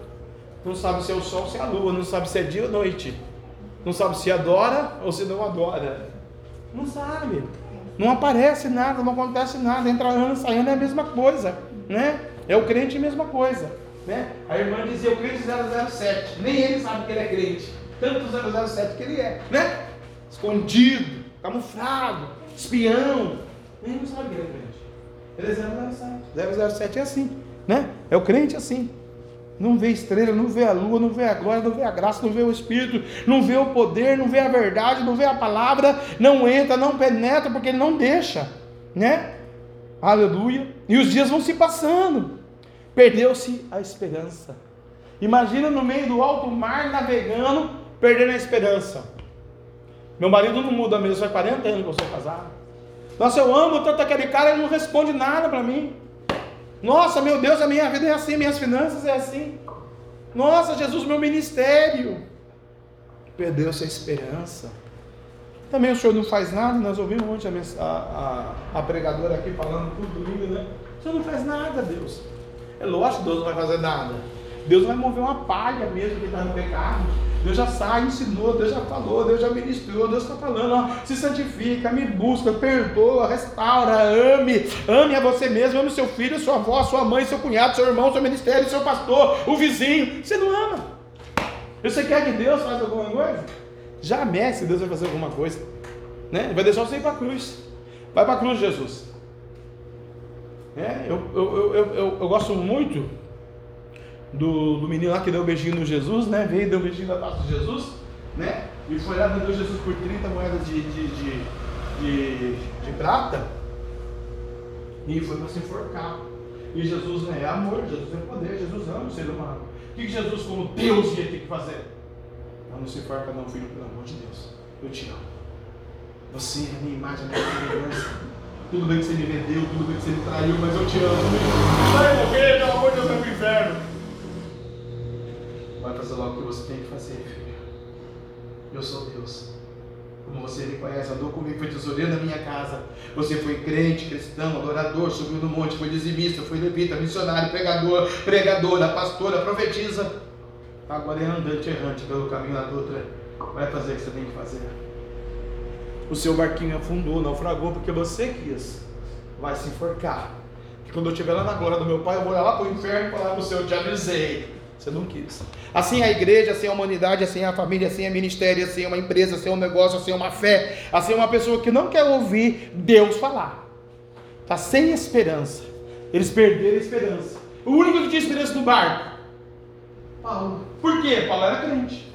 Speaker 1: Não sabe se é o sol ou se é a lua. Não sabe se é dia ou noite. Não sabe se adora ou se não adora. Não sabe. Não aparece nada, não acontece nada, entra ano saindo é a mesma coisa, né? É o crente a mesma coisa, né? A irmã dizia o crente 007, nem ele sabe que ele é crente, tanto 007 que ele é, né? Escondido, camuflado, espião, ele não sabe que ele é crente. Ele é 007. 007 é assim, né? É o crente assim. Não vê estrela, não vê a lua, não vê a glória, não vê a graça, não vê o Espírito, não vê o poder, não vê a verdade, não vê a palavra, não entra, não penetra, porque ele não deixa, né? Aleluia. E os dias vão se passando. Perdeu-se a esperança. Imagina no meio do alto mar navegando, perdendo a esperança. Meu marido não muda mesmo, faz 40 anos que eu sou casado. Nossa, eu amo tanto aquele cara, ele não responde nada para mim. Nossa, meu Deus, a minha vida é assim, minhas finanças é assim. Nossa, Jesus, meu ministério. Perdeu-se a esperança. Também o senhor não faz nada, nós ouvimos ontem a, a, a, pregadora aqui falando tudo domingo, né? O senhor não faz nada, Deus. É lógico que Deus não vai fazer nada. Deus vai mover uma palha mesmo que está no pecado. Deus já sai, ensinou, Deus já falou, Deus já ministrou, Deus está falando, ó, se santifica, me busca, perdoa, restaura, ame, ame a você mesmo, ame seu filho, sua avó, sua mãe, seu cunhado, seu irmão, seu ministério, seu pastor, o vizinho. Você não ama. Você quer que Deus faça alguma coisa? Jamais que Deus vai fazer alguma coisa. Né? Vai deixar você ir para a cruz. Vai para a cruz, Jesus. É, eu, eu, eu, eu, eu gosto muito do, do menino lá que deu um beijinho no Jesus, né? Veio e deu um beijinho na taça de Jesus, né? E foi lá e deu Jesus por 30 moedas de, de, de, de, de prata. E foi para se enforcar. E Jesus né, é amor, Jesus é poder, Jesus ama o ser humano. O que, que Jesus, como Deus, ia ter que fazer? Não, não se enforca não, filho, pelo amor de Deus. Eu te amo. Você é a minha imagem, a minha semelhança. Tudo bem que você me vendeu, tudo bem que você me traiu, mas eu te amo. Vai morrer, pelo amor de Deus, vai pro inferno. Vai fazer logo o que você tem que fazer, filho. Eu sou Deus. Como você me conhece, andou comigo, foi tesoureiro na minha casa. Você foi crente, cristão, adorador, subiu no monte, foi dizimista, foi levita, missionário, pregador, pregadora, pastora, profetiza. Agora é andante errante pelo caminho da outra. Vai fazer o que você tem que fazer. O seu barquinho afundou, naufragou, porque você quis. Vai se enforcar. Que quando eu estiver lá na glória do meu pai, eu vou olhar lá para o inferno e falar para o Senhor, te avisei. Você não quis. Assim a igreja, assim a humanidade, assim a família, assim a ministério, assim uma empresa, assim um negócio, assim uma fé, assim uma pessoa que não quer ouvir Deus falar. Está sem esperança. Eles perderam a esperança. O único que tinha esperança no barco? Paulo. Por quê? Paulo era crente.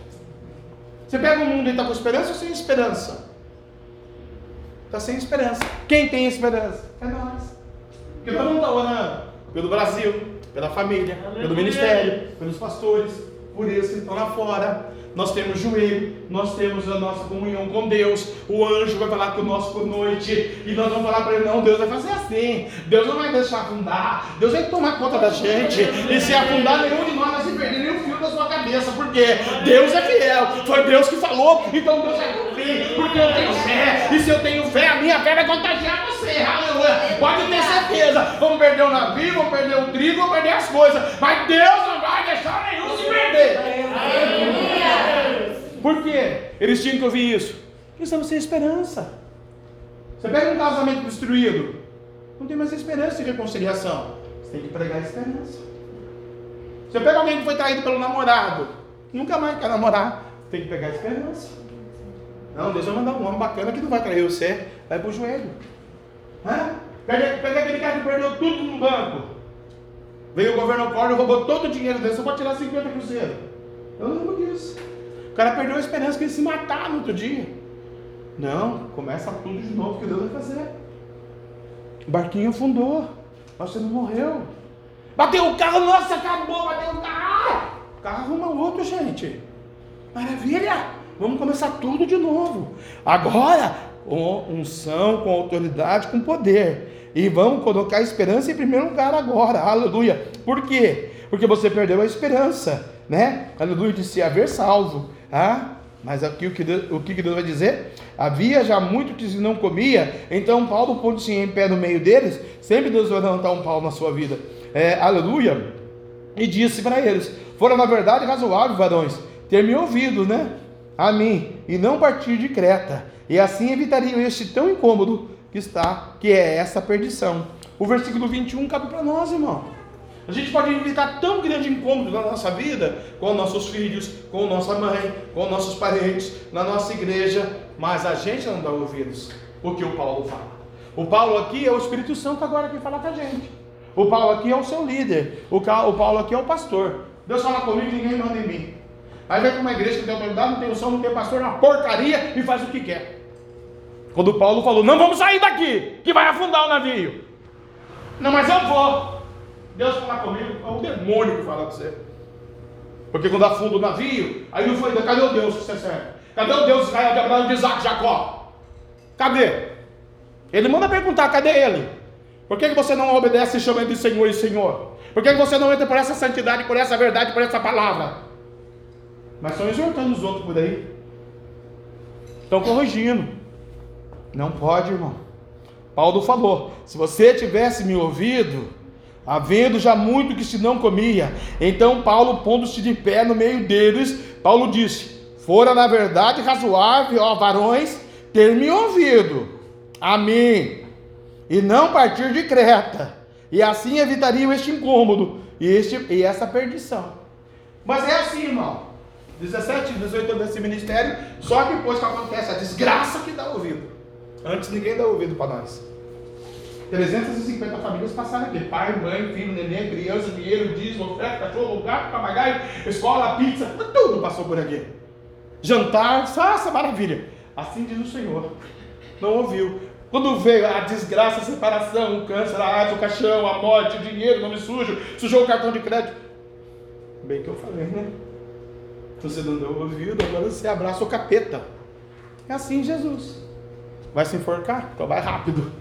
Speaker 1: Você pega o mundo e está com esperança ou sem esperança? Está sem esperança. Quem tem esperança? É nós. Porque nós não estamos orando pelo Brasil, pela família, pelo ministério, pelos pastores, por isso que estão lá fora. Nós temos joelho, nós temos a nossa comunhão com Deus. O anjo vai falar conosco por noite. E nós vamos falar para ele: não, Deus vai fazer assim. Deus não vai deixar afundar. Deus vai tomar conta da gente. E se afundar, nenhum de nós vai se perder, nem o fio da sua cabeça. Porque Deus é fiel. Foi Deus que falou. Então Deus vai cumprir. Porque eu tenho fé. E se eu tenho fé, a minha fé vai contagiar você. Aleluia. Pode ter certeza. Vamos perder o navio, vamos perder o trigo, vamos perder as coisas. Mas Deus não vai deixar nenhum se perder. Aleluia. Por quê? Eles tinham que ouvir isso. Porque estamos sem esperança. Você pega um casamento destruído, não tem mais esperança de reconciliação. Você tem que pregar esperança. Você pega alguém que foi traído pelo namorado, nunca mais quer namorar, tem que pegar esperança. Não, Deus vai mandar um homem bacana que não vai trair você, vai pro joelho. Hã? Pega, pega aquele cara que perdeu tudo no banco. Veio o governo Collor, roubou todo o dinheiro dele, só pode tirar 50%. Eu não lembro disso. O cara perdeu a esperança que ele se matar no outro dia. Não, começa tudo de novo que Deus vai fazer. O barquinho afundou, você não morreu. Bateu o carro, nossa, acabou, bateu o carro. O carro arruma outro, gente. Maravilha! Vamos começar tudo de novo. Agora, unção, com autoridade, com poder. E vamos colocar a esperança em primeiro lugar agora. Aleluia. Por quê? Porque você perdeu a esperança, né? Aleluia, de se haver salvo. Ah, mas aqui o que, Deus, o que Deus vai dizer? Havia já muito que não comia, então Paulo pôs-se em pé no meio deles, sempre Deus vai levantar um pau na sua vida. É, aleluia. E disse para eles: Fora na verdade razoável, varões, ter me ouvido, né? A mim, e não partir de Creta. E assim evitariam este tão incômodo que está, que é essa perdição. O versículo 21 cabe para nós, irmão. A gente pode evitar tão grande incômodo na nossa vida, com nossos filhos, com nossa mãe, com nossos parentes, na nossa igreja, mas a gente não dá ouvidos o que o Paulo fala. O Paulo aqui é o Espírito Santo agora que fala com a gente. O Paulo aqui é o seu líder. O, Paulo aqui é o pastor. Deus fala comigo ninguém manda em mim. Aí vem para uma igreja que tem autoridade, não tem unção, não tem pastor, uma porcaria e faz o que quer. Quando Paulo falou, não vamos sair daqui, que vai afundar o navio. Não, mas eu vou. Deus fala comigo, é o demônio que fala com você. Porque quando afunda o navio, aí não foi, cadê o Deus que você serve? Cadê o Deus de Israel, de Abraão, de Isaac, de Jacó? Cadê? Ele manda perguntar, cadê ele? Por que, que você não obedece e chama ele de Senhor e Senhor? Por que, que você não entra por essa santidade, por essa verdade, por essa palavra? Mas estão exortando os outros por aí. Estão corrigindo. Não pode, irmão. Paulo falou: se você tivesse me ouvido, havendo já muito que se não comia, então Paulo, pondo-se de pé no meio deles, Paulo disse: Fora na verdade razoável, ó varões, ter me ouvido, a mim, e não partir de Creta, e assim evitariam este incômodo e, este, e essa perdição. Mas é assim, irmão. 17, 18 anos desse ministério, só depois que acontece a desgraça que dá ouvido. Antes ninguém dá ouvido para nós. 350 famílias passaram aqui: pai, mãe, filho, neném, criança, dinheiro, dízimo, oferta, cachorro, gato, papagaio, escola, pizza, tudo passou por aqui. Jantar, nossa maravilha. Assim diz o Senhor. Não ouviu. Quando veio a desgraça, a separação, o câncer, a AIDS, o caixão, a morte, o dinheiro, o nome sujo, sujou o cartão de crédito. Bem que eu falei, né? Você não deu ouvido, agora você abraça o capeta. É assim Jesus. Vai se enforcar? Então vai rápido.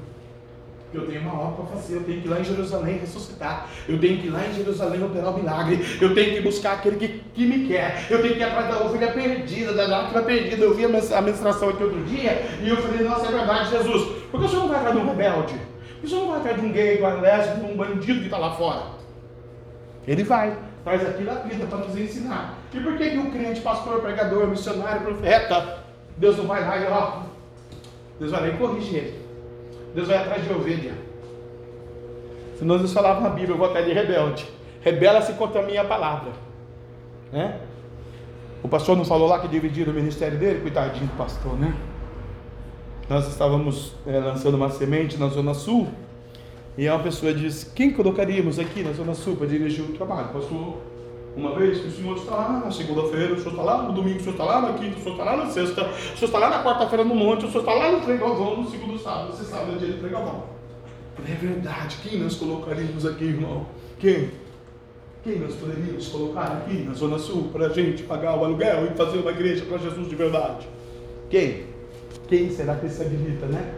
Speaker 1: Eu tenho uma obra para fazer, eu tenho que ir lá em Jerusalém ressuscitar, eu tenho que ir lá em Jerusalém operar o milagre, eu tenho que buscar aquele que, que me quer, eu tenho que ir atrás da ovelha perdida, da lágrima perdida. Eu vi a mens- a ministração aqui outro dia e eu falei, nossa, é verdade, Jesus, por que o senhor não vai atrás de um rebelde? Por que o senhor não vai atrás de um gay, de um lésbico, de um bandido que está lá fora? Ele vai, traz aquilo à vida para nos ensinar. E por que, que o crente, pastor, pregador, missionário, profeta, Deus não vai lá e ó, Deus vai lá e corrige ele. Deus vai atrás de ovelha. Senão Deus falava na Bíblia, eu vou atrás de rebelde. Rebela-se contra a minha palavra. Né? O pastor não falou lá que dividiram o ministério dele? Coitadinho do pastor, né? Nós estávamos eh, lançando uma semente na Zona Sul. E uma pessoa disse: Quem colocaríamos aqui na Zona Sul para dirigir o trabalho? Pastor, uma vez que o senhor está lá na segunda-feira, o senhor está lá no domingo, o senhor está lá na quinta, o senhor está lá na sexta, o senhor está lá na quarta-feira no monte, o senhor está lá no Tregalvão, no segundo sábado, você sabe o dia do Tregalvão. Falei, É verdade, quem nós colocaríamos aqui, irmão? Quem? Quem nós poderíamos colocar aqui na Zona Sul para a gente pagar o aluguel e fazer uma igreja para Jesus de verdade? Quem? Quem será que se habilita, né?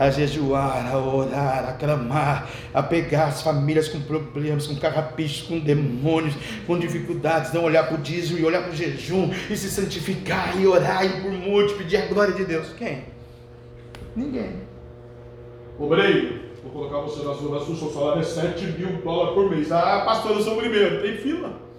Speaker 1: A jejuar, a orar, a clamar, a pegar as famílias com problemas, com carrapichos, com demônios, com dificuldades, não olhar para o dízimo e olhar para o jejum e se santificar e orar e por muito pedir a glória de Deus. Quem? Ninguém. Obreiro, vou colocar você na zona sul, seu salário é 7 mil dólares por mês. Ah, pastor, eu sou o primeiro, tem fila.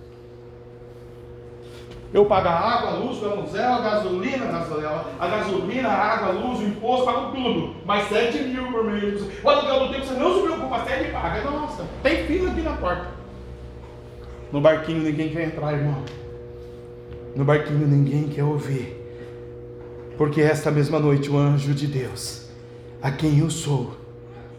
Speaker 1: Eu pago a água, a luz, o aluguel, a gasolina, a gasolina, a gasolina, a água, a luz, o imposto, pago tudo. Mais 7 mil por mês. O aluguel do tempo, você não se preocupa, você me paga. Nossa, tem fila aqui na porta. No barquinho ninguém quer entrar, irmão. No barquinho ninguém quer ouvir. Porque esta mesma noite o anjo de Deus, a quem eu sou,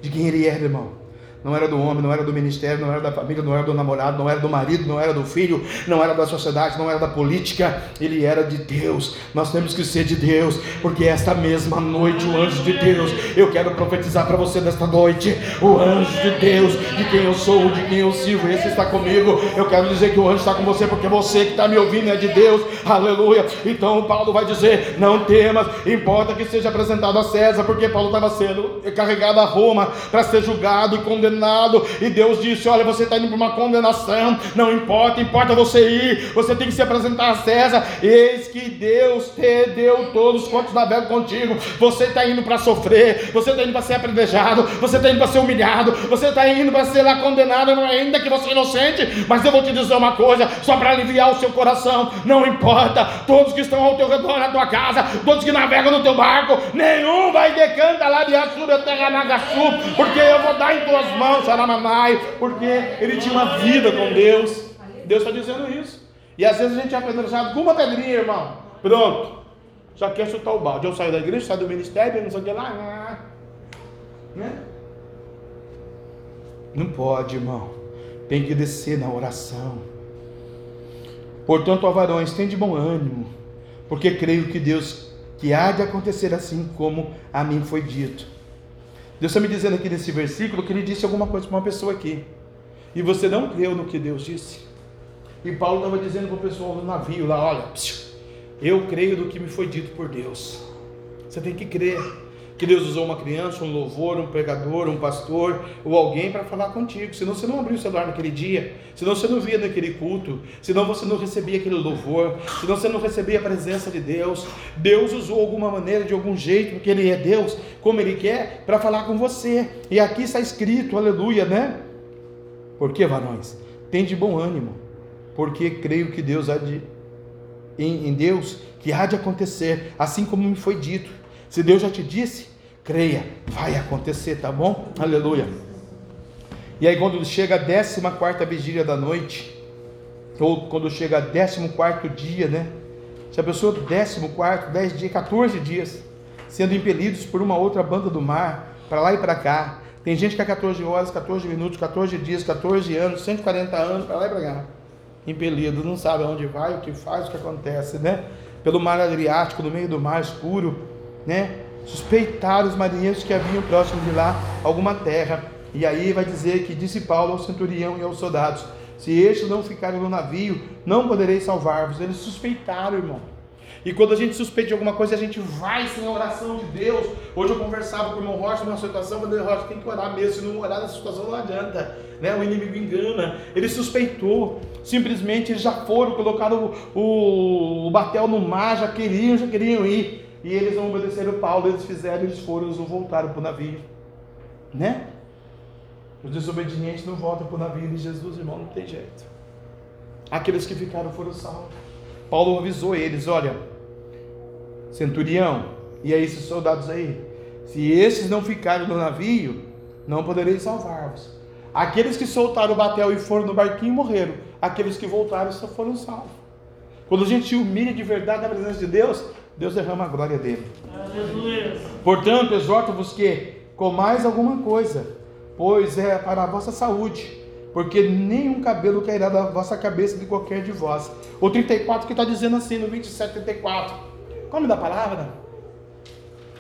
Speaker 1: de quem ele era, irmão, não era do homem, não era do ministério, não era da família, não era do namorado, não era do marido, não era do filho, não era da sociedade, não era da política, ele era de Deus. Nós temos que ser de Deus, porque esta mesma noite o anjo de Deus, eu quero profetizar para você nesta noite, o anjo de Deus, de quem eu sou, de quem eu sirvo, esse está comigo. Eu quero dizer que o anjo está com você, porque você que está me ouvindo é de Deus, aleluia. Então Paulo vai dizer: não temas, importa que seja apresentado a César, porque Paulo estava sendo carregado a Roma para ser julgado e condenado. E Deus disse: Olha, você está indo para uma condenação. Não importa, importa você ir. Você tem que se apresentar a César. Eis que Deus te deu todos quantos navegam contigo. Você está indo para sofrer. Você está indo para ser apredejado. Você está indo para ser humilhado. Você está indo para ser lá condenado. Ainda que você é inocente. Mas eu vou te dizer uma coisa: só para aliviar o seu coração. Não importa. Todos que estão ao teu redor na tua casa. Todos que navegam no teu barco. Nenhum vai decanta lá de Assura Terra Nagaçu. Porque eu vou dar em tuas mãos mãos, Xaramanai, porque ele tinha uma vida com Deus. Deus está dizendo isso. E às vezes a gente é apedrejado com uma pedrinha, irmão. Pronto. Já quer chutar o balde. Eu saio da igreja, saio do ministério, não sei o que lá. Né? Não pode, irmão. Tem que descer na oração. Portanto, ó varões, tem de bom ânimo, porque creio que Deus que há de acontecer assim como a mim foi dito. Deus está me dizendo aqui nesse versículo que ele disse alguma coisa para uma pessoa aqui. E você não creu no que Deus disse. E Paulo estava dizendo para o pessoal do navio lá: olha, eu creio no que me foi dito por Deus. Você tem que crer que Deus usou uma criança, um louvor, um pregador, um pastor ou alguém para falar contigo. Senão você não abriu o celular naquele dia, senão você não via naquele culto, senão você não recebia aquele louvor, senão você não recebia a presença de Deus. Deus usou alguma maneira, de algum jeito, porque Ele é Deus, como Ele quer, para falar com você. E aqui está escrito, aleluia, né? Por que, varões? Tem de bom ânimo, porque creio que Deus há de, em Deus, que há de acontecer, assim como me foi dito. Se Deus já te disse, creia, vai acontecer, tá bom? Aleluia. E aí quando chega a 14 vigília da noite, ou quando chega a 14 dia, né? Se a pessoa 14, 10 dias, 14 dias, sendo impelidos por uma outra banda do mar, para lá e para cá. Tem gente que há 14 horas, 14 minutos, 14 dias, 14 anos, 140 anos, para lá e para cá. Impelido, não sabe aonde vai, o que faz, o que acontece, né? Pelo mar Adriático, no meio do mar escuro, né? Suspeitaram os marinheiros que haviam próximo de lá alguma terra. E aí vai dizer que disse Paulo ao centurião e aos soldados: Se estes não ficarem no navio, não poderei salvar-vos. Eles suspeitaram, irmão. E quando a gente suspeita de alguma coisa, a gente vai sem a oração de Deus. Hoje eu conversava com o irmão Rocha numa situação, eu falei, Rocha, tem que orar mesmo, se não orar nessa situação não adianta. Né? O inimigo engana. Ele suspeitou. Simplesmente eles já foram, colocaram o, o, o batel no mar, já queriam, já queriam ir. E eles não obedeceram Paulo, eles fizeram, eles foram, eles não voltaram para o navio. Né? Os desobedientes não voltam para o navio de Jesus, irmão, não tem jeito. Aqueles que ficaram foram salvos. Paulo avisou eles: olha, centurião, e aí esses soldados aí, se esses não ficarem no navio, não poderei salvar-vos. Aqueles que soltaram o batel e foram no barquinho morreram. Aqueles que voltaram só foram salvos. Quando a gente humilha de verdade na presença de Deus, Deus derrama a glória dele. Aleluia. Portanto, exorto-vos que comais alguma coisa, pois é para a vossa saúde, porque nenhum cabelo cairá da vossa cabeça de qualquer de vós. O 34 que está dizendo assim, no 27, 34. Come da palavra.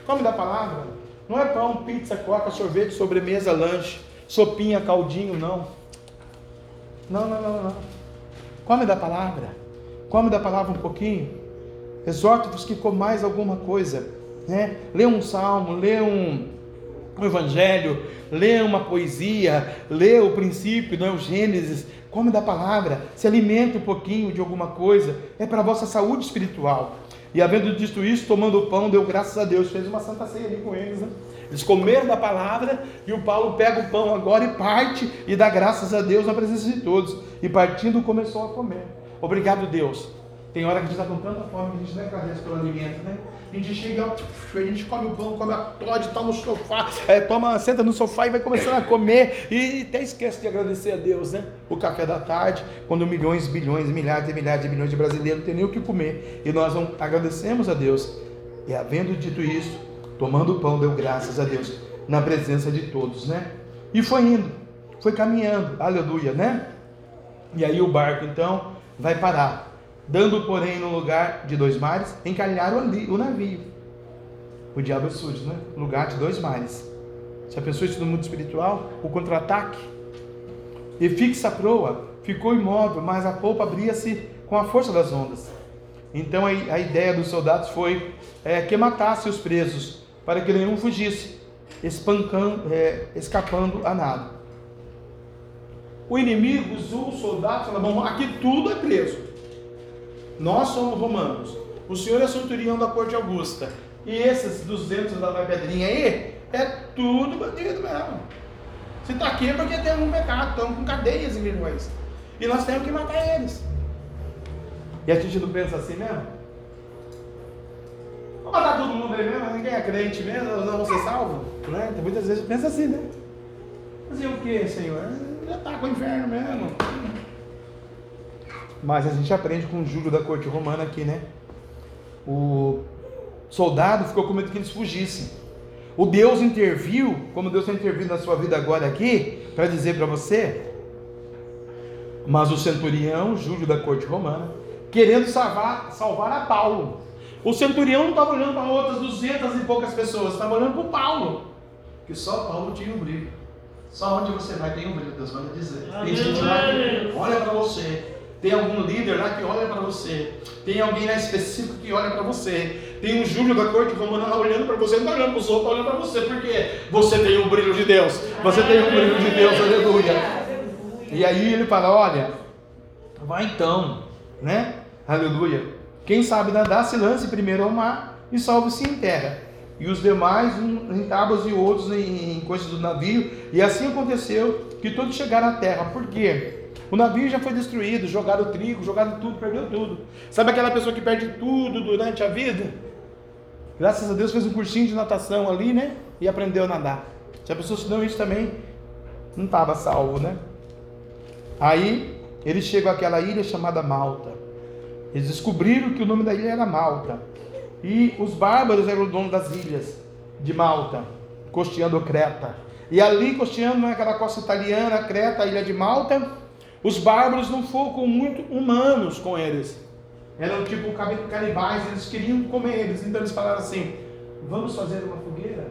Speaker 1: Come da palavra. Não é pão, pizza, coca, sorvete, sobremesa, lanche, sopinha, caldinho, não. Não, não, não, não. Come da palavra. Come da palavra um pouquinho. Exorto-vos que comais alguma coisa, né? Lê um salmo, lê um, evangelho, lê uma poesia, lê o princípio, não é o Gênesis, come da palavra, se alimente um pouquinho de alguma coisa, é para a vossa saúde espiritual. E havendo dito isso, tomando o pão, deu graças a Deus, fez uma santa ceia ali com eles, né? Eles comeram da palavra e o Paulo pega o pão agora e parte e dá graças a Deus na presença de todos. E partindo começou a comer. Obrigado, Deus tem hora que a gente está com tanta fome que a gente não agradece pelo alimento, né? A gente chega, a gente come o pão, come a Todd, toma no sofá, é, toma, senta no sofá e vai começando a comer e até esquece de agradecer a Deus, né? O café da tarde, quando milhões, bilhões, milhares e milhares de milhões de brasileiros não tem nem o que comer e nós não agradecemos a Deus. E havendo dito isso, tomando o pão, deu graças a Deus na presença de todos, né? E foi indo, foi caminhando, aleluia, né? E aí o barco então vai parar Dando, porém, no lugar de dois mares, encalharam ali o navio. O diabo é sujo, né? Lugar de dois mares. Se a pessoa estuda no mundo espiritual, o contra-ataque. E fixa a proa, ficou imóvel, mas a polpa abria-se com a força das ondas. Então a, ideia dos soldados foi é, que matasse os presos, para que nenhum fugisse, é, escapando a nada. O inimigo usou os soldados, bom, aqui tudo é preso. Nós somos romanos. O senhor é centurião da corte augusta. E esses 200 da pedrinha aí, é tudo bandido mesmo. Se está aqui é porque tem algum pecado, estão com cadeias em nós. E nós temos que matar eles. E a gente não pensa assim mesmo? Vamos matar todo mundo aí mesmo? Ninguém é crente mesmo, não vão ser salvos? Né? Então, muitas vezes pensa assim, né? Fazer o que, Senhor? Já está com o inferno mesmo. Mas a gente aprende com o Júlio da corte romana aqui, né? O soldado ficou com medo que eles fugissem. o Deus interviu, como Deus tem intervindo na sua vida agora aqui, para dizer para você. Mas o centurião, Júlio da corte romana, querendo salvar, salvar a Paulo. O centurião não estava olhando para outras duzentas e poucas pessoas, estava olhando para o Paulo.
Speaker 6: Que só Paulo tinha um brilho. Só onde você vai tem um brilho, Deus manda dizer. Tem gente lá que olha para você. Tem algum líder lá que olha para você. Tem alguém lá específico que olha para você. Tem um Júlio da corte romana lá olhando para você. Não está olhando para os outros, está olhando para você. Porque você tem o brilho de Deus. Você tem o brilho de Deus, aleluia.
Speaker 1: E aí ele fala: Olha, vai então, né? Aleluia. Quem sabe nadar, se lance primeiro ao mar e salve-se em terra. E os demais um, em tábuas e outros em, em coisas do navio. E assim aconteceu que todos chegaram à terra. Por quê? O navio já foi destruído, jogaram trigo, jogaram tudo, perdeu tudo. Sabe aquela pessoa que perde tudo durante a vida? Graças a Deus fez um cursinho de natação ali, né? E aprendeu a nadar. Se a pessoa se não isso também, não estava salvo, né? Aí eles chegam àquela ilha chamada Malta. Eles descobriram que o nome da ilha era Malta. E os bárbaros eram o dono das ilhas de Malta, costeando Creta. E ali, costeando naquela costa italiana, Creta, a ilha de Malta, os bárbaros não foram muito humanos com eles. Eram tipo canibais, eles queriam comer eles. Então eles falaram assim: vamos fazer uma fogueira?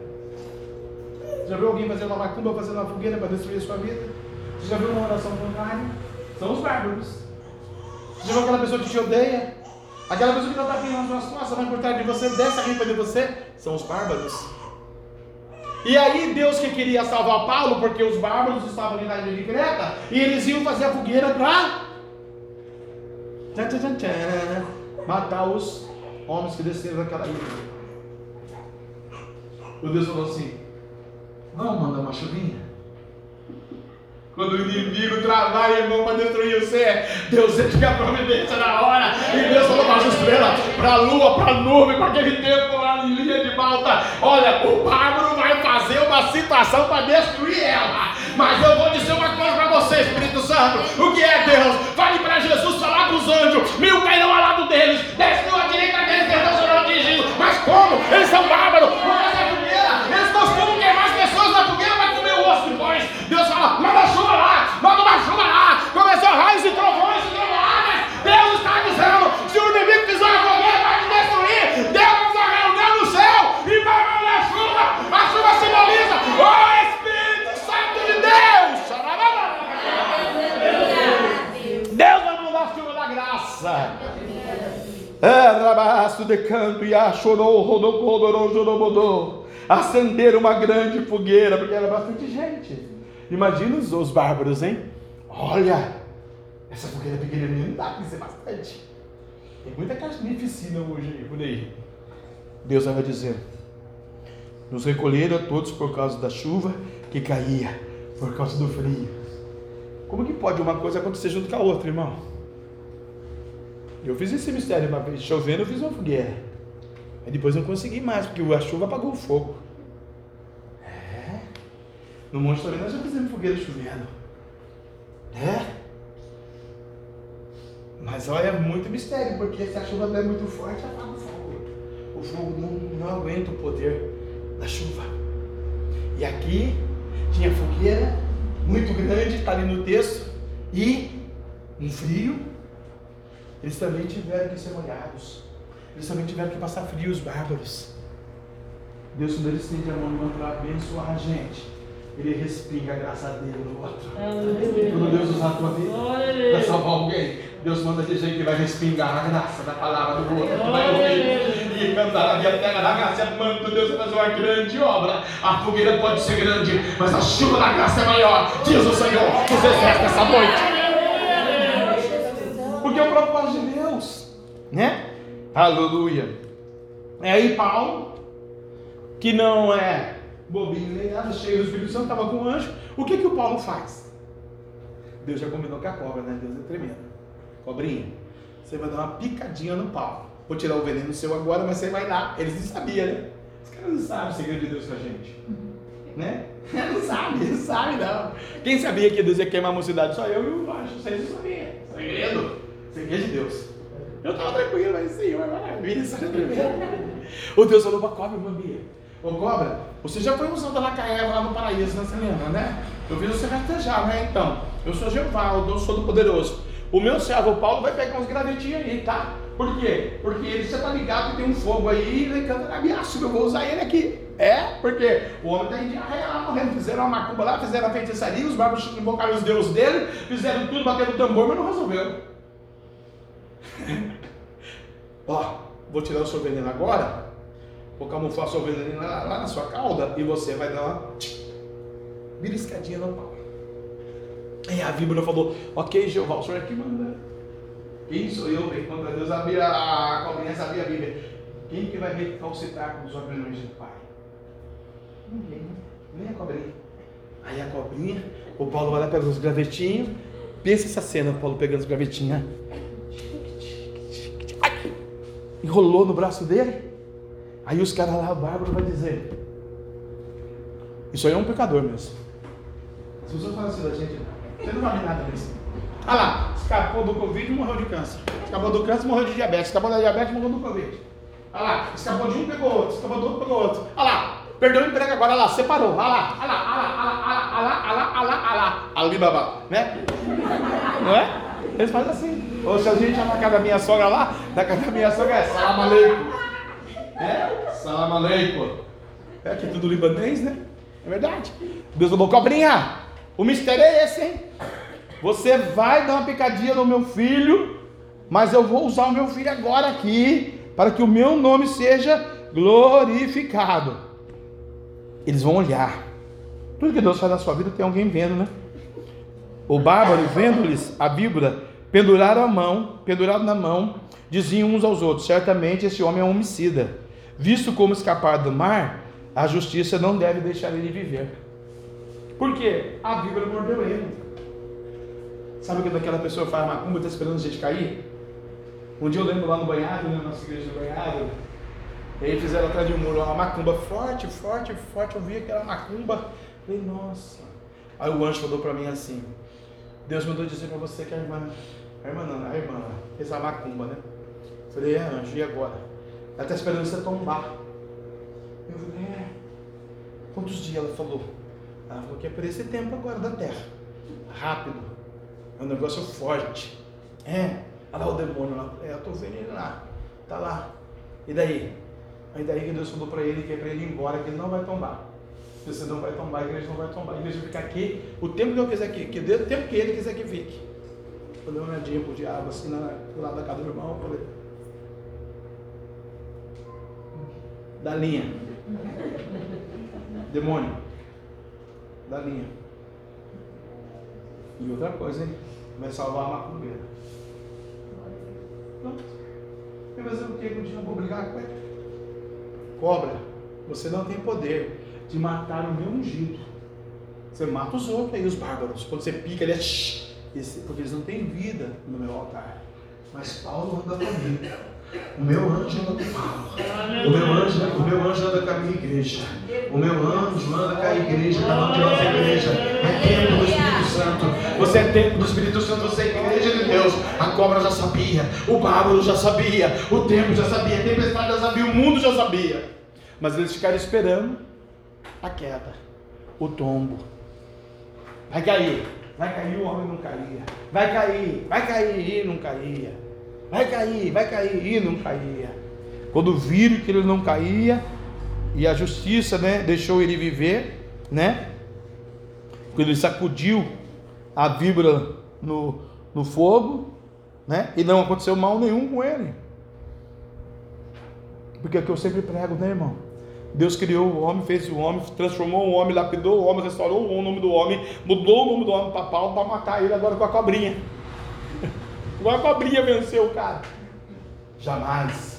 Speaker 1: Já viu alguém fazendo uma macumba, fazendo uma fogueira para destruir a sua vida? Você já viu uma oração contrária? São os bárbaros. Você já viu aquela pessoa que te odeia? Aquela pessoa que não está vindo nas suas costas, vai trás de você, desce a rimpa de você? São os bárbaros. E aí Deus que queria salvar Paulo, porque os bárbaros estavam ali na ilha de Creta, e eles iam fazer a fogueira para matar os homens que desceram daquela ilha. O Deus falou assim:
Speaker 6: Vamos mandar uma chuvinha?
Speaker 1: Quando o inimigo trabalha, irmão, para destruir você, Deus que a providência na hora. E Deus falou para as estrelas, para a lua, para a nuvem, para aquele tempo linha de malta. Olha, o bárbaro vai fazer uma situação para destruir ela. Mas eu vou dizer uma coisa para você, Espírito Santo. O que é Deus? Fale para Jesus falar para os anjos. Mil cairão ao lado deles, dez mil à direita deles, não serão atingidos. Mas como? Eles são bárbaros. Por causa da fogueira. Eles costumam queimar as pessoas na fogueira para comer o osso depois. Deus fala, manda chuva lá, manda uma chuva lá. Começou raios e trovões e trovoadas. Deus está dizendo, se o inimigo fizer uma fogueira para te destruir, Deus vai fazer reunião no céu e vai mandar chuva. A chuva simboliza o Espírito Santo de Deus. Deus vai mandar chuva da graça. É, rabaço de canto e achorou, rodopodorou, jorobodô. Acenderam uma grande fogueira, porque era bastante gente. Imagina os, os bárbaros, hein? Olha, essa fogueira pequenininha não dá para ser bastante. Tem muita carnificina hoje por aí. Deus vai dizer: Nos recolheram a todos por causa da chuva que caía, por causa do frio. Como que pode uma coisa acontecer junto com a outra, irmão? Eu fiz esse mistério uma vez, chovendo, eu fiz uma fogueira. Aí depois não consegui mais, porque a chuva apagou o fogo. É. No Monte também nós já fizemos fogueira chovendo. É. Mas olha, é muito mistério, porque se a chuva não é muito forte, apaga o fogo. O fogo não, não aguenta o poder da chuva. E aqui tinha fogueira muito grande, está ali no texto, e um frio. Eles também tiveram que ser molhados. Eles também tiveram que passar frio, os bárbaros. Deus, quando Ele estende a mão para abençoar a gente, Ele respinga a graça dele no outro. Quando Deus usar a tua vida para salvar alguém, Deus manda dizer que vai respingar a graça da palavra do outro. Tu vai ouvir e cantar a minha terra da graça. Manto Deus vai fazer uma grande obra. A fogueira pode ser grande, mas a chuva da graça é maior. Diz o Senhor dos exércitos essa noite. Porque é o propósito de Deus, né? Aleluia. É aí Paulo, que não é bobinho nem nada, cheio do Espírito Santo, estava com um anjo. O que que o Paulo faz? Deus já combinou com a cobra, né? Deus é tremendo. Cobrinha, você vai dar uma picadinha no pau. Vou tirar o veneno seu agora, mas você vai lá. Eles não sabiam, né? Os caras não sabem o segredo de Deus com a gente. Né? Não sabe, não sabe não. Quem sabia que Deus ia queimar a mocidade? Só eu e o anjo. Vocês não sabiam. Segredo. Segredo de Deus. Eu estava tranquilo, mas isso era tremendo. O Deus falou para a cobra, Bambia, Ô cobra, você já foi usando a Eva lá no paraíso, né? Você lembra, né? Eu vi você rastejar, né? Então, eu sou Jeová, eu sou do poderoso. O meu servo Paulo vai pegar uns gravetinhos aí, tá? Por quê? Porque ele já tá ligado que tem um fogo aí, ele canta ameaça, eu vou usar ele aqui. É, porque o homem tá em diarreia lá morrendo. Fizeram uma macumba lá, fizeram a feitiçaria, os bárbaros invocaram os deuses dele, fizeram tudo, bateram o tambor, mas não resolveu. Ó, vou tirar o seu veneno agora, vou camuflar o seu veneno lá, lá na sua cauda e você vai dar uma beliscadinha no pau. Aí a víbora falou, ok, Jeová, o senhor é que manda. Quem sou eu, contra Deus, abrir a, cobrinha sabia a Bíblia. Quem que vai recalcitrar com os opiniões do Pai? Ninguém, nem a cobrinha. Aí a cobrinha, o Paulo vai lá, pega os gravetinhos, pensa essa cena, o Paulo pegando os gravetinhos. Ai, enrolou no braço dele. Aí os caras lá, Bárbaro vai dizer: Isso aí é um pecador mesmo. As pessoas falam assim da gente, você não vale nada disso. Olha lá, escapou do Covid e morreu de câncer. Escapou do câncer e morreu de diabetes. Escapou da diabetes e morreu do Covid. Olha lá, escapou de um pegou outro. Escapou do outro pegou outro. Olha lá, perdeu o emprego agora. Olha lá, separou. Olha lá, olha lá, olha lá, olha lá, olha lá, olha lá, olha lá, olha lá. Alibaba, né? Não é? Eles fazem assim. Ou se a gente ia na casa da minha sogra lá, na casa da minha sogra é salam aleikum. É? Salam aleikum. É que é tudo libanês, né? É verdade. Deus falou, cobrinha, o mistério é esse, hein? Você vai dar uma picadinha no meu filho, mas eu vou usar o meu filho agora aqui, para que o meu nome seja glorificado. Eles vão olhar. Tudo que Deus faz na sua vida tem alguém vendo, né? O bárbaro, vendo-lhes a víbora, penduraram a mão, pendurado na mão, diziam uns aos outros: certamente esse homem é um homicida. Visto como escapar do mar, a justiça não deve deixar ele viver. Por quê? A víbora mordeu ele. Sabe quando aquela pessoa faz macumba está esperando a gente cair? Um dia eu lembro lá no banhado, na nossa igreja do banhado, e aí fizeram atrás de um muro uma macumba forte, forte, forte. Eu vi aquela macumba, falei, nossa. Aí o anjo falou para mim assim: Deus mandou dizer para você que a irmã, a irmã não, a irmã fez a macumba, né? Eu falei, é anjo, e agora? Ela está esperando você tombar. Eu falei, é. Quantos dias ela falou? Ela falou que é por esse tempo agora da terra. Rápido. É um negócio forte. É. Olha lá o demônio lá. É, eu estou vendo ele lá. Tá lá. E daí? Aí daí que Deus falou para ele que é para ele ir embora, que ele não vai tombar. Você não vai tombar, a igreja não vai tombar. A igreja vai ficar aqui o tempo que eu quiser que, que o tempo que ele quiser que fique. Eu dei uma olhadinha pro diabo assim na, do lado da casa do irmão, falei. Da linha. Demônio. Da linha. E outra coisa, hein? Vai salvar a macumbeira. Pronto. Vai fazer o que com o diabo? Com ele? Cobra, você não tem poder de matar o meu ungido. Você mata os outros aí, os bárbaros. Quando você pica, ele é porque eles não têm vida no meu altar. Mas Paulo anda comigo. O meu anjo anda com Paulo. O meu anjo, o meu anjo anda com a minha igreja. O meu anjo anda com a igreja, de nós é igreja. É templo do Espírito Santo. Você é templo do Espírito Santo, você é igreja de Deus. A cobra já sabia, o bárbaro já sabia, o tempo já sabia, a tempestade já sabia, o mundo já sabia. Mas eles ficaram esperando a queda, o tombo. Vai cair, vai cair, o homem não caía. Vai cair, vai cair e não caía. Vai cair, vai cair e não caía. Quando viram que ele não caía, e a justiça, né, deixou ele viver, né? Quando ele sacudiu a víbora no, no fogo, né? E não aconteceu mal nenhum com ele. Porque é o que eu sempre prego, né, irmão? Deus criou o homem, fez o homem, transformou o homem, lapidou o homem, restaurou o nome do homem, mudou o nome do homem para Paulo para matar ele agora com a cobrinha. Igual a cobrinha venceu o cara. Jamais.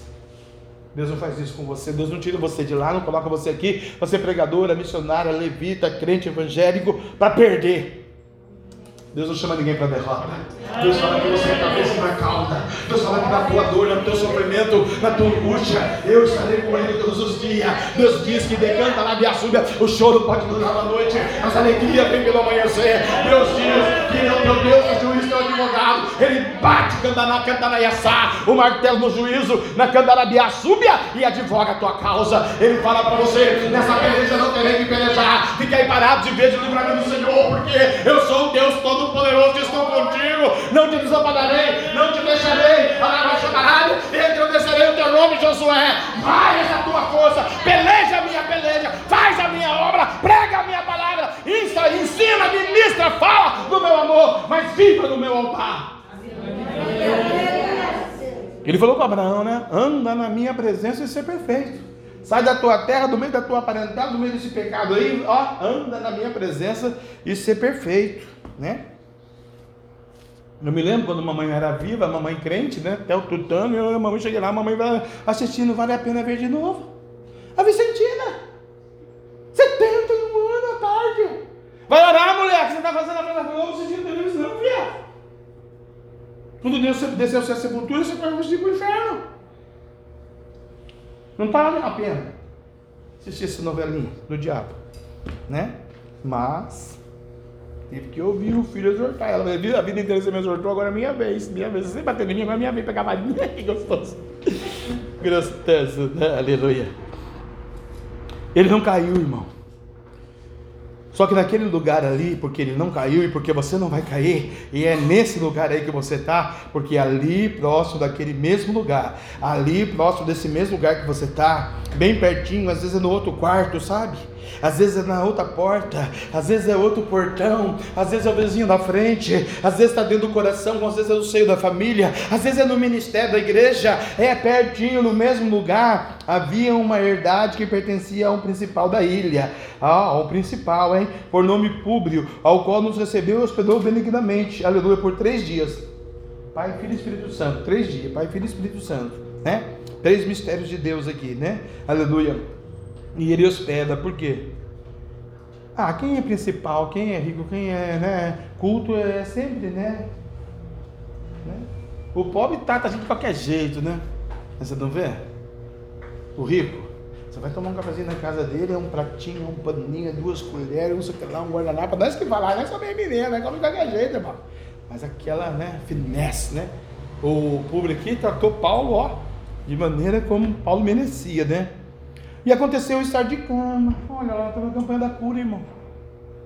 Speaker 1: Deus não faz isso com você. Deus não tira você de lá, não coloca você aqui, você é pregadora, missionária, levita, crente evangélico, para perder. Deus não chama ninguém para derrota. Deus fala que você é cabeça não é cauda. Deus fala que na tua dor, no teu sofrimento, na tua angústia, eu estarei com ele todos os dias. Deus diz que decanta na via súbia, o choro pode durar uma noite, mas a alegria vem pelo amanhecer. Deus diz que o meu Deus é juiz, teu advogado. Ele bate candaná, candanaiaçá, o martelo no juízo, na candarabia súbia e advoga a tua causa. Ele fala para você: nessa peleja não terei que pelejar. Fique aí parado de vez o livramento do Senhor, porque eu sou o Deus Todo-Poderoso, estou contigo. Não te desampararei, não te deixarei. Engrandecerei o teu nome, Josué. Vai essa tua força, peleja a minha peleja, faz a minha obra, prega a minha palavra, ensina, ensina ministra, fala do meu amor, mas viva no meu altar. Ele falou para Abraão, né? Anda na minha presença e ser perfeito. Sai da tua terra, do meio da tua parentela, do meio desse pecado aí, ó, anda na minha presença e ser perfeito, né? Eu me lembro quando a mamãe era viva, a mamãe crente, né? Até o tutano, eu, a mamãe cheguei lá, a mamãe vai assistindo, vale a pena ver de novo. A Vicentina, 71 anos à tarde. Vai orar, mulher, que você está fazendo a pena Globo assistindo televisão, filha. Quando Deus desceu a sepultura, você vai fugir para o inferno. Não está valendo a pena assistir essa novelinha do diabo, né? Mas tive que ouvir o filho exortar. Ela a vida inteira você me exortou, agora é minha vez. Minha vez. Você bateu em mim, agora é minha vez pegar varinha. Que gostoso. Gostoso, né? Aleluia. Ele não caiu, irmão. Só que naquele lugar ali, porque ele não caiu e porque você não vai cair, e é nesse lugar aí que você está, porque ali próximo daquele mesmo lugar, ali próximo desse mesmo lugar que você está, bem pertinho, às vezes é no outro quarto, sabe? Às vezes é na outra porta, às vezes é outro portão, às vezes é o vizinho da frente, às vezes está dentro do coração, às vezes é no seio da família, às vezes é no ministério da igreja, é pertinho, no mesmo lugar. Havia uma herdade que pertencia a um principal da ilha, ah, principal, hein? Por nome Públio, ao qual nos recebeu e hospedou benignamente, aleluia, por três dias. Pai, Filho e Espírito Santo, três dias, Pai, Filho e Espírito Santo, né? Três mistérios de Deus aqui, né? Aleluia. E ele hospeda, por quê? Ah, quem é principal, quem é rico, quem é né, culto é sempre, né? né? O pobre trata a gente de qualquer jeito, né? Você não vê? O rico, você vai tomar um cafezinho na casa dele, é um pratinho, um paninho, duas colheres, um sei lá, um guardanapo, nós que vai lá, nós somos menino, né? Come de qualquer jeito, irmão. Mas aquela, né, finesse, né? O público aqui tratou Paulo, ó, de maneira como Paulo merecia, né? E aconteceu estar de cama. Olha lá, estava a campanha da cura, irmão.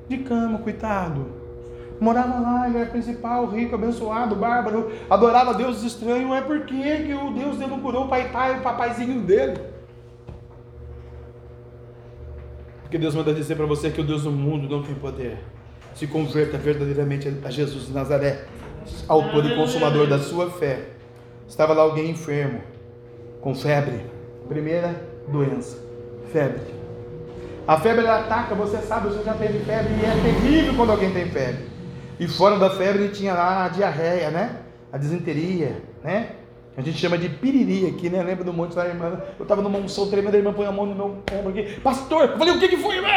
Speaker 1: De cama, coitado. Morava lá, ele era principal, rico, abençoado, bárbaro, adorava deuses estranhos. É porque que o Deus dele não curou o pai, pai, o papaizinho dele. Porque Deus manda dizer para você que o Deus do mundo não tem poder. Se converta verdadeiramente a Jesus de Nazaré, autor e consumador da sua fé. Estava lá alguém enfermo, com febre. Primeira doença febre. A febre ela ataca, você sabe, você já teve febre e é terrível quando alguém tem febre. E fora da febre tinha lá a diarreia, né? A desinteria, né? A gente chama de piriri aqui, né? Lembra do monte da irmã? Eu estava numa unção tremenda, a irmã põe a mão no meu ombro aqui. Pastor, eu falei, o que, que foi, irmã?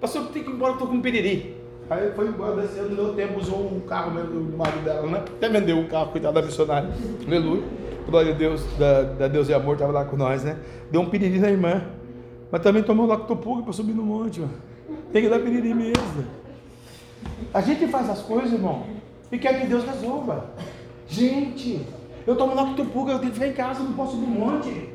Speaker 1: Pastor, eu tenho que ir embora, eu estou com piriri. Aí foi embora, desceu, no meu tempo, usou o carro do marido dela, né? Até vendeu o carro, cuidado da missionária. Aleluia. Glória a Deus, da, da Deus e amor, estava lá com nós, né? Deu um piriri na irmã. Mas também tomou lactopurga para subir no monte. Tem que dar piriri mesmo. A gente faz as coisas, irmão, e quer que Deus resolva. Gente, eu tomo lactopurga, eu tenho que ficar em casa, eu não posso subir no monte.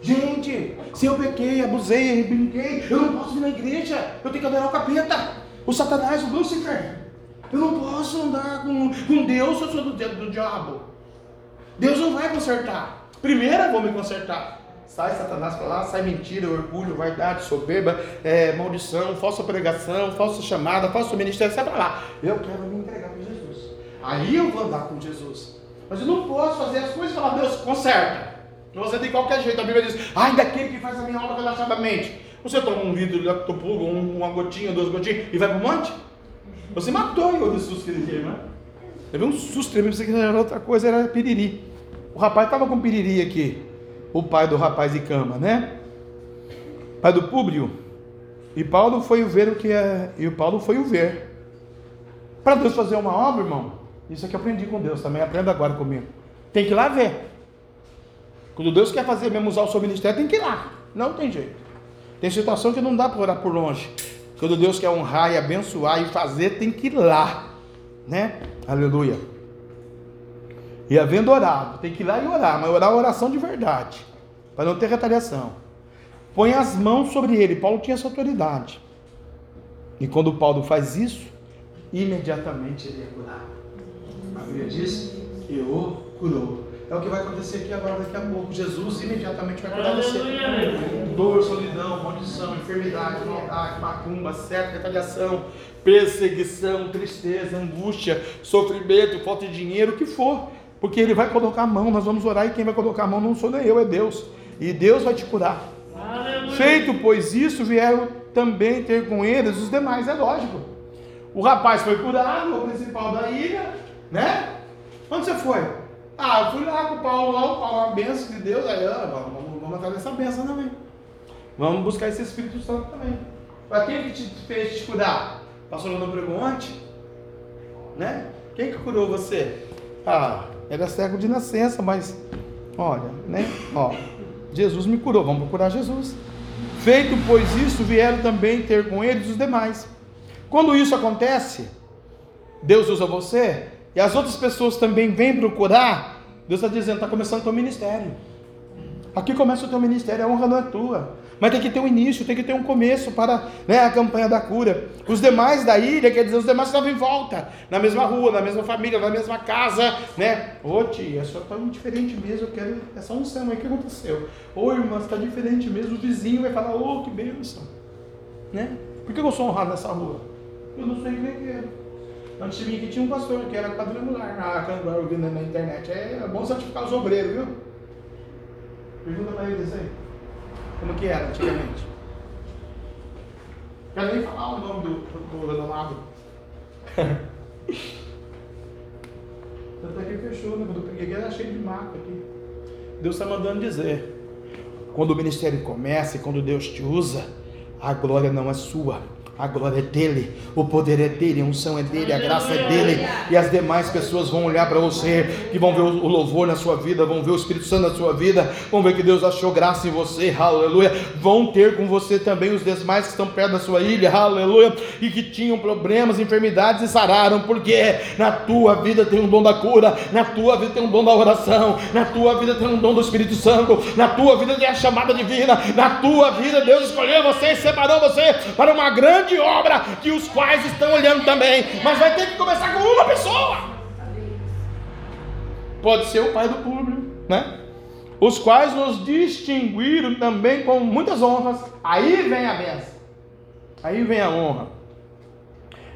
Speaker 1: Gente, se eu pequei, abusei, brinquei, eu não posso vir na igreja, eu tenho que adorar o capeta, o satanás, o Lúcifer. Eu não posso andar com, com Deus, eu sou do, do diabo. Deus não vai consertar. Primeiro eu vou me consertar. Sai Satanás para lá, sai mentira, orgulho, vaidade, soberba, é, maldição, falsa pregação, falsa chamada, falso ministério, sai para lá. Eu quero me entregar para Jesus. Aí eu vou andar com Jesus. Mas eu não posso fazer as coisas e falar, Deus, conserta. Você de qualquer jeito. A Bíblia diz, ai daquele que faz a minha obra relaxadamente. Você toma um vidro de lactopurgo, uma gotinha, duas gotinhas e vai para o monte? Você matou o Jesus que ele quer, né? Teve um susto tremendo, pensei que era outra coisa, era piriri. O rapaz estava com piriri aqui o pai do rapaz de cama, né? Pai do Públio. E Paulo foi o ver o que é. E o Paulo foi o ver. Para Deus fazer uma obra, irmão, isso aqui eu aprendi com Deus também, aprenda agora comigo. Tem que ir lá ver. Quando Deus quer fazer mesmo usar o seu ministério, tem que ir lá. Não tem jeito. Tem situação que não dá para orar por longe. Quando Deus quer honrar e abençoar e fazer, tem que ir lá. Né? Aleluia. E havendo orado, tem que ir lá e orar, mas orar a oração de verdade, para não ter retaliação. Põe as mãos sobre ele. Paulo tinha essa autoridade. E quando Paulo faz isso, imediatamente ele é curado. A Bíblia diz que o curou. É o que vai acontecer aqui agora, daqui a pouco. Jesus imediatamente vai curar você. Dor, solidão, maldição, enfermidade, maldade, macumba, certo, retaliação, perseguição, tristeza, angústia, sofrimento, falta de dinheiro, o que for. Porque ele vai colocar a mão, nós vamos orar e quem vai colocar a mão não sou nem eu, é Deus. E Deus vai te curar. Feito, pois isso, vieram também ter com eles os demais, é lógico. O rapaz foi curado, o principal da ilha, né? Onde você foi? Ah, eu fui lá com o Paulo, lá, o Paulo, uma benção de Deus, aí, ó, vamos, vamos, atrás dessa benção também. Vamos buscar esse Espírito Santo também. Para quem que te fez te curar? Pastor não pregou ontem? Né? Quem que curou você? Ah, era cego de nascença, mas olha, né? Ó, Jesus me curou, vamos procurar Jesus. Feito, pois isso, vieram também ter com eles os demais. Quando isso acontece, Deus usa você e as outras pessoas também vêm procurar. Deus está dizendo: está começando o teu ministério. Aqui começa o teu ministério, a honra não é tua. Mas tem que ter um início, tem que ter um começo para né, a campanha da cura. Os demais da ilha, quer dizer, os demais estavam em volta, na mesma rua, na mesma família, na mesma casa, né? Ô tia, só está muito diferente mesmo, eu quero essa unção aí, o que aconteceu? Ô irmã, está diferente mesmo, o vizinho vai falar, ô, que bênção. Né? Por que eu sou honrado nessa rua? Eu não nem que era. Antes de mim aqui tinha um pastor que era quadrangular, ah, quadrangular ouvindo na internet. É bom santificar os obreiros, viu? Pergunta para eles aí. Como que era antigamente? Quero nem falar o nome do, do, do renomado. Até que fechou, né? Quando eu peguei, era cheio de mato aqui. Deus está mandando dizer: quando o ministério começa e quando Deus te usa, a glória não é sua, a glória é dele, o poder é dele, a unção é dele, a graça é dele, e as demais pessoas vão olhar para você, que vão ver o louvor na sua vida, vão ver o Espírito Santo na sua vida, vão ver que Deus achou graça em você, aleluia. Vão ter com você também os demais que estão perto da sua ilha, aleluia, e que tinham problemas, enfermidades e sararam, porque na tua vida tem um dom da cura, na tua vida tem um dom da oração, na tua vida tem um dom do Espírito Santo, na tua vida tem a chamada divina, na tua vida Deus escolheu você e separou você para uma grande grande obra que os quais estão olhando também. Mas vai ter que começar com uma pessoa. Pode ser o pai do público, né? Os quais nos distinguiram também com muitas honras. Aí vem a benção. Aí vem a honra.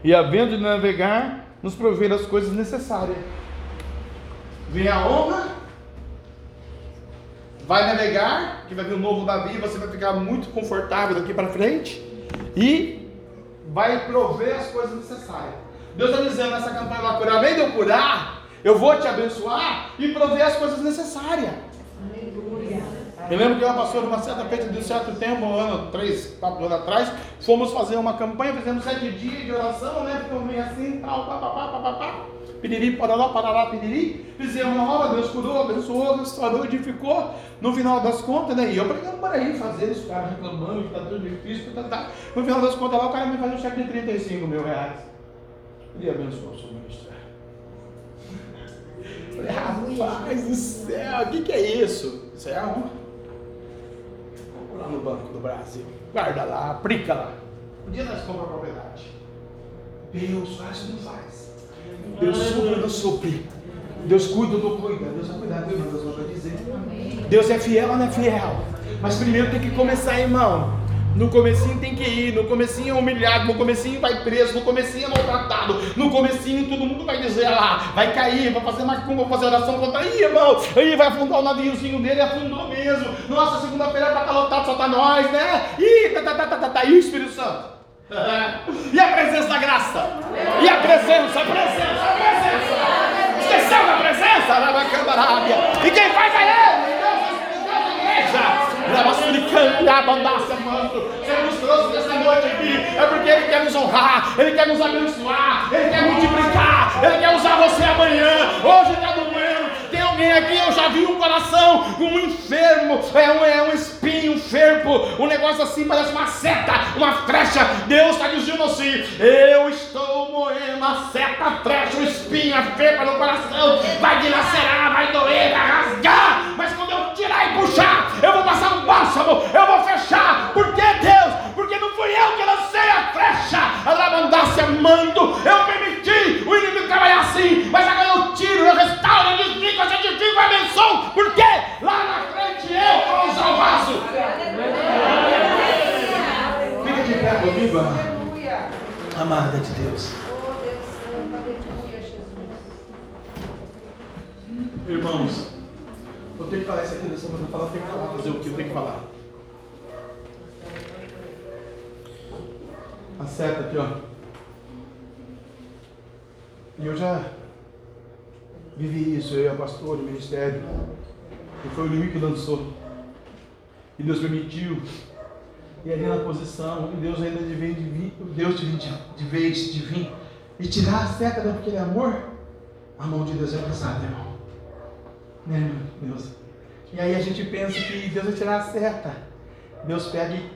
Speaker 1: E havendo de navegar, nos prover as coisas necessárias. Vem a honra. Vai navegar, que vai vir o novo Davi, você vai ficar muito confortável daqui para frente. E vai prover as coisas necessárias. Deus está dizendo nessa campanha lá, curar, além de eu curar, eu vou te abençoar e prover as coisas necessárias. Eu lembro que eu passou uma certa feita de um certo tempo, um ano, três, quatro anos atrás, fomos fazer uma campanha, fizemos sete dias de oração, né? Ficamos meio assim, tal, pá, pá, pá, pá, pá, pá. Piriri, parará, parará, piriri. Fizemos uma obra, Deus curou, abençoou, restaurou, edificou. No final das contas, né? E eu pregando por aí, fazendo os caras reclamando que tá tudo difícil, tá, tá. No final das contas lá, o cara me faz um cheque de 35 mil reais. Ele abençoou o seu ministério. Falei, rapaz do céu, o que, que é isso? Isso é honra. Vamos lá no Banco do Brasil. Guarda lá, aplica lá. Um dia nós compramos a propriedade. Deus faz ou não faz? Deus supre ou não supre? Deus cuida não cuida? Deus vai cuidar, viu, Deus vai dizer. Deus é fiel ou não é fiel? Mas primeiro tem que começar, irmão. No comecinho tem que ir, no comecinho é humilhado, no comecinho vai preso, no comecinho é maltratado, no comecinho todo mundo vai dizer lá, vai cair, vai fazer macumba, vai fazer oração contra aí, irmão, aí vai afundar o naviozinho dele, afundou mesmo. Nossa, segunda-feira vai estar lotado, só tá nós, né? Ih, tá, tá, tá, tá, tá, tá, e Espírito Santo? E a presença da graça? E a presença, a presença, a presença? Esqueceu da presença? Arabacandarábia. E quem faz é ele? Você nos trouxe nessa noite aqui. É porque ele quer nos honrar. Ele quer nos abençoar, Ele quer multiplicar, Ele quer usar você amanhã. Hoje está doendo. Alguém aqui, eu já vi um coração um enfermo, é um, é um espinho, um ferpo, um negócio assim, parece uma seta, uma flecha. Deus está dizendo assim: Eu estou moendo a seta, flecha, o espinho, a ferpa no coração, vai dilacerar, vai doer, vai rasgar, mas quando eu tirar e puxar, eu vou passar um bálsamo, eu vou fechar. Por que Deus? Porque não fui eu que lancei a flecha, a lavandácia amando, eu permiti o inimigo trabalhar assim, mas agora eu desligo, eu edifico, eu abençoo, porque lá na frente eu vou usar o vaso. Fica de pé comigo, amada. Amada de Deus. Irmãos, eu tenho que falar isso aqui nessa semana, falar, eu tenho que falar, fazer o que eu tenho que falar. Acerta aqui, ó. E eu já vivi isso, eu e a pastora, o ministério. E foi o inimigo que lançou. E Deus permitiu. E ali na posição, e Deus ainda de de vir, Deus de, de, de vez de vir e tirar a seta, né? Porque ele é amor. A mão de Deus é pesada, irmão. Né, meu Deus? E aí a gente pensa que Deus vai tirar a seta. Deus pega e.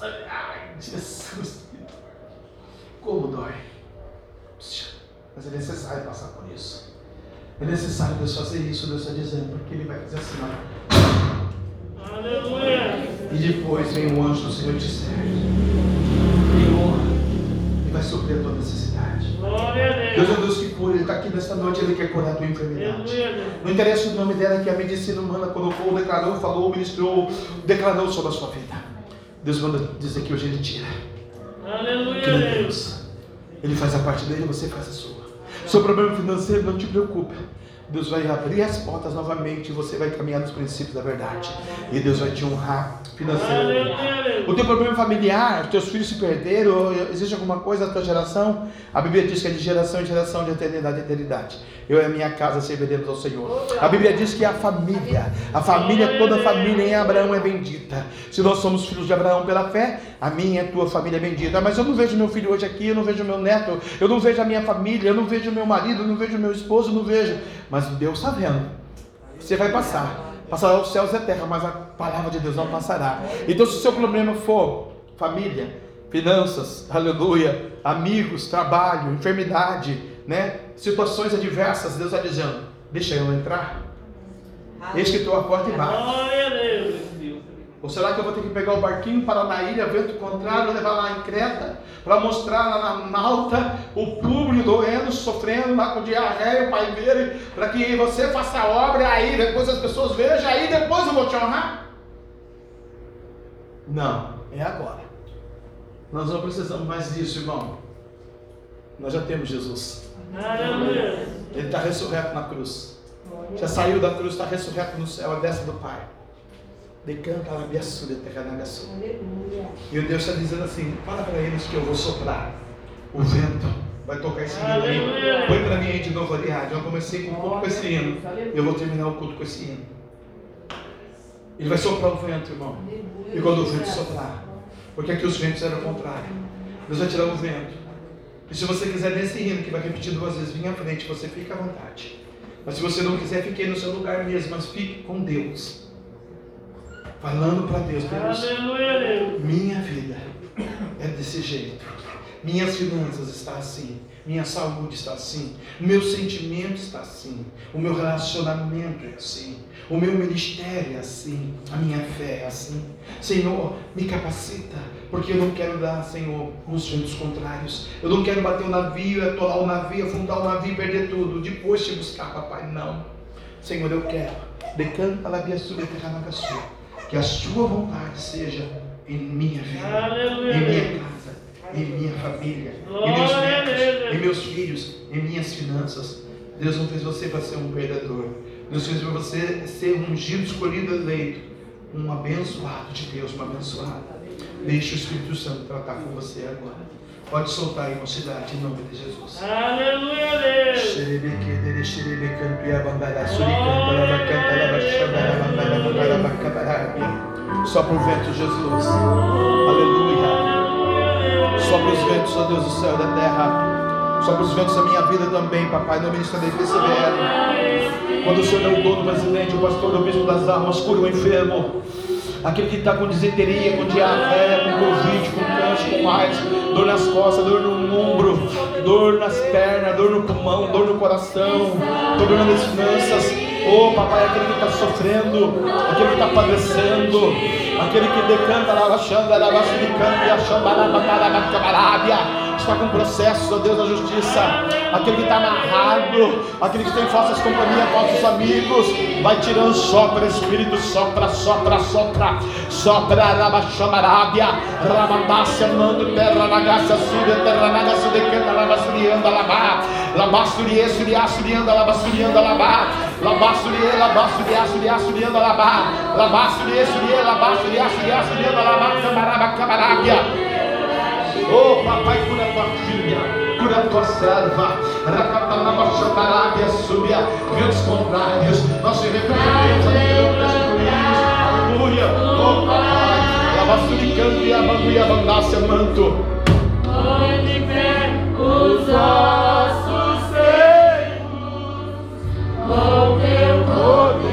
Speaker 1: Ai, Jesus. Como dói. Mas é necessário passar por isso. É necessário Deus fazer isso, Deus está dizendo, porque Ele vai dizer assim, ó.
Speaker 3: Aleluia.
Speaker 1: E depois vem o anjo do Senhor te serve. Honra. E vai suprir a tua necessidade.
Speaker 3: Glória a
Speaker 1: Deus
Speaker 3: Deus.
Speaker 1: é Deus que cura, Ele está aqui nesta noite, Ele quer curar a tua enfermidade. Não interessa o nome dela que a medicina humana colocou, declarou, falou, ministrou, declarou sobre a sua vida. Deus manda dizer que hoje Ele tira.
Speaker 3: Aleluia,
Speaker 1: Que.
Speaker 3: Deus.
Speaker 1: Ele faz a parte dele, você faz a sua. Seu problema financeiro não te preocupe. Deus vai abrir as portas novamente e você vai caminhar nos princípios da verdade. E Deus vai te honrar financeiramente. O teu problema familiar, teus filhos se perderam, existe alguma coisa na tua geração? A Bíblia diz que é de geração em geração, de eternidade em eternidade. Eu e a minha casa serviremos ao Senhor. A Bíblia diz que a família, a família, toda a família em Abraão é bendita. Se nós somos filhos de Abraão pela fé, a minha e a tua família é bendita. Mas eu não vejo meu filho hoje aqui, eu não vejo meu neto, eu não vejo a minha família, eu não vejo meu marido, eu não vejo meu esposo, eu não vejo. Mas Deus está vendo. Você vai passar. Passará os céus e a terra, mas a palavra de Deus não passará. Então, se o seu problema for família, finanças, aleluia, amigos, trabalho, enfermidade, né? Situações adversas, Deus está dizendo: deixa eu entrar. Eis que porta e bato. Ou será que eu vou ter que pegar o barquinho para na ilha, vento contrário, levar lá em Creta, para mostrar lá na Malta o público doendo, sofrendo lá com diarreia, o pai dele, para que você faça a obra, aí depois as pessoas vejam, aí depois eu vou te honrar? Não, é agora. Nós não precisamos mais disso, irmão. Nós já temos Jesus.
Speaker 3: Aleluia.
Speaker 1: Ele está ressurreto na cruz. Já saiu da cruz, está ressurreto no céu, a destra do Pai. Decanta a biaçuda, terranagaçu. E o Deus está dizendo assim: fala para eles que eu vou soprar. O vento vai tocar esse hino aí. Põe para mim aí de novo ali, rádio. Eu comecei com o culto com esse hino. Eu vou terminar o culto com esse hino. Ele vai soprar o vento, irmão. E quando o vento soprar, porque aqui os ventos eram o contrário. Deus vai tirar o vento. E se você quiser nesse hino que vai repetir duas vezes, vinha à frente, você fica à vontade. Mas se você não quiser, fique aí no seu lugar mesmo, mas fique com Deus. Falando para Deus, Deus,
Speaker 3: Aleluia, Deus.
Speaker 1: minha vida é desse jeito. Minhas finanças estão assim. Minha saúde está assim. Meu sentimento está assim. O meu relacionamento é assim. O meu ministério é assim. A minha fé é assim. Senhor, me capacita. Porque eu não quero dar, Senhor, nos ventos contrários. Eu não quero bater o navio, atolar o navio, afundar o navio e perder tudo. Depois te buscar, papai. Não. Senhor, eu quero. Decanta la via sua Que a sua vontade seja em minha vida
Speaker 3: Aleluia,
Speaker 1: em minha casa, em minha família, em
Speaker 3: Glória
Speaker 1: meus
Speaker 3: a
Speaker 1: netos, em meus filhos, em minhas finanças. Deus não fez você para ser um perdedor. Deus fez para você ser um ungido, escolhido, eleito. Um abençoado de Deus, uma abençoada. Deixe o Espírito Santo tratar com você agora. Pode soltar aí, mocidade, em nome de Jesus.
Speaker 3: Aleluia, Deus.
Speaker 1: Sopra o vento, Jesus. Aleluia. Sopra os ventos, ó Deus do céu e da terra. Sopra os ventos da minha vida também, papai, no ministro da IPCBR. Quando o Senhor é o dono, presidente, o pastor, o bispo das almas, cura o enfermo. Aquele que está com disenteria, com diarreia, com covid, com câncer, com AIDS, dor nas costas, dor no ombro, dor nas pernas, dor no pulmão, dor no coração, dor nas finanças. Oh, papai, aquele que está sofrendo, aquele que está padecendo, aquele que decanta, lavachando, lavachando, e achando, está com processo, ó Deus da justiça, aquele que está amarrado, aquele que tem falsas companhias, falsos amigos, vai tirando, sopra, Espírito, sopra, sopra, sopra, sopra, rabachamarabia, rabadácia, mando, terra, nagácia, súria, terra, nagácia, decanta, lavasturianda, lavar, lavasturiê, suria, surianda, lavasturianda, lavar, lavasturiê, lavasturiá, suria, surianda, lavar, lavasturiê, suria, lavasturiá, suria, surianda, lavar, camaraba, camarábia, Oh, papai, cura tua filha, cura tua serva. Racatanaba, xantarábia, súbia, ventos contrários. Nós te repreendemos, aleluia. Oh, papai, lavasuricando e amando e abandácia, manto.
Speaker 4: Onde vem os ossos secos, com
Speaker 1: teu poder,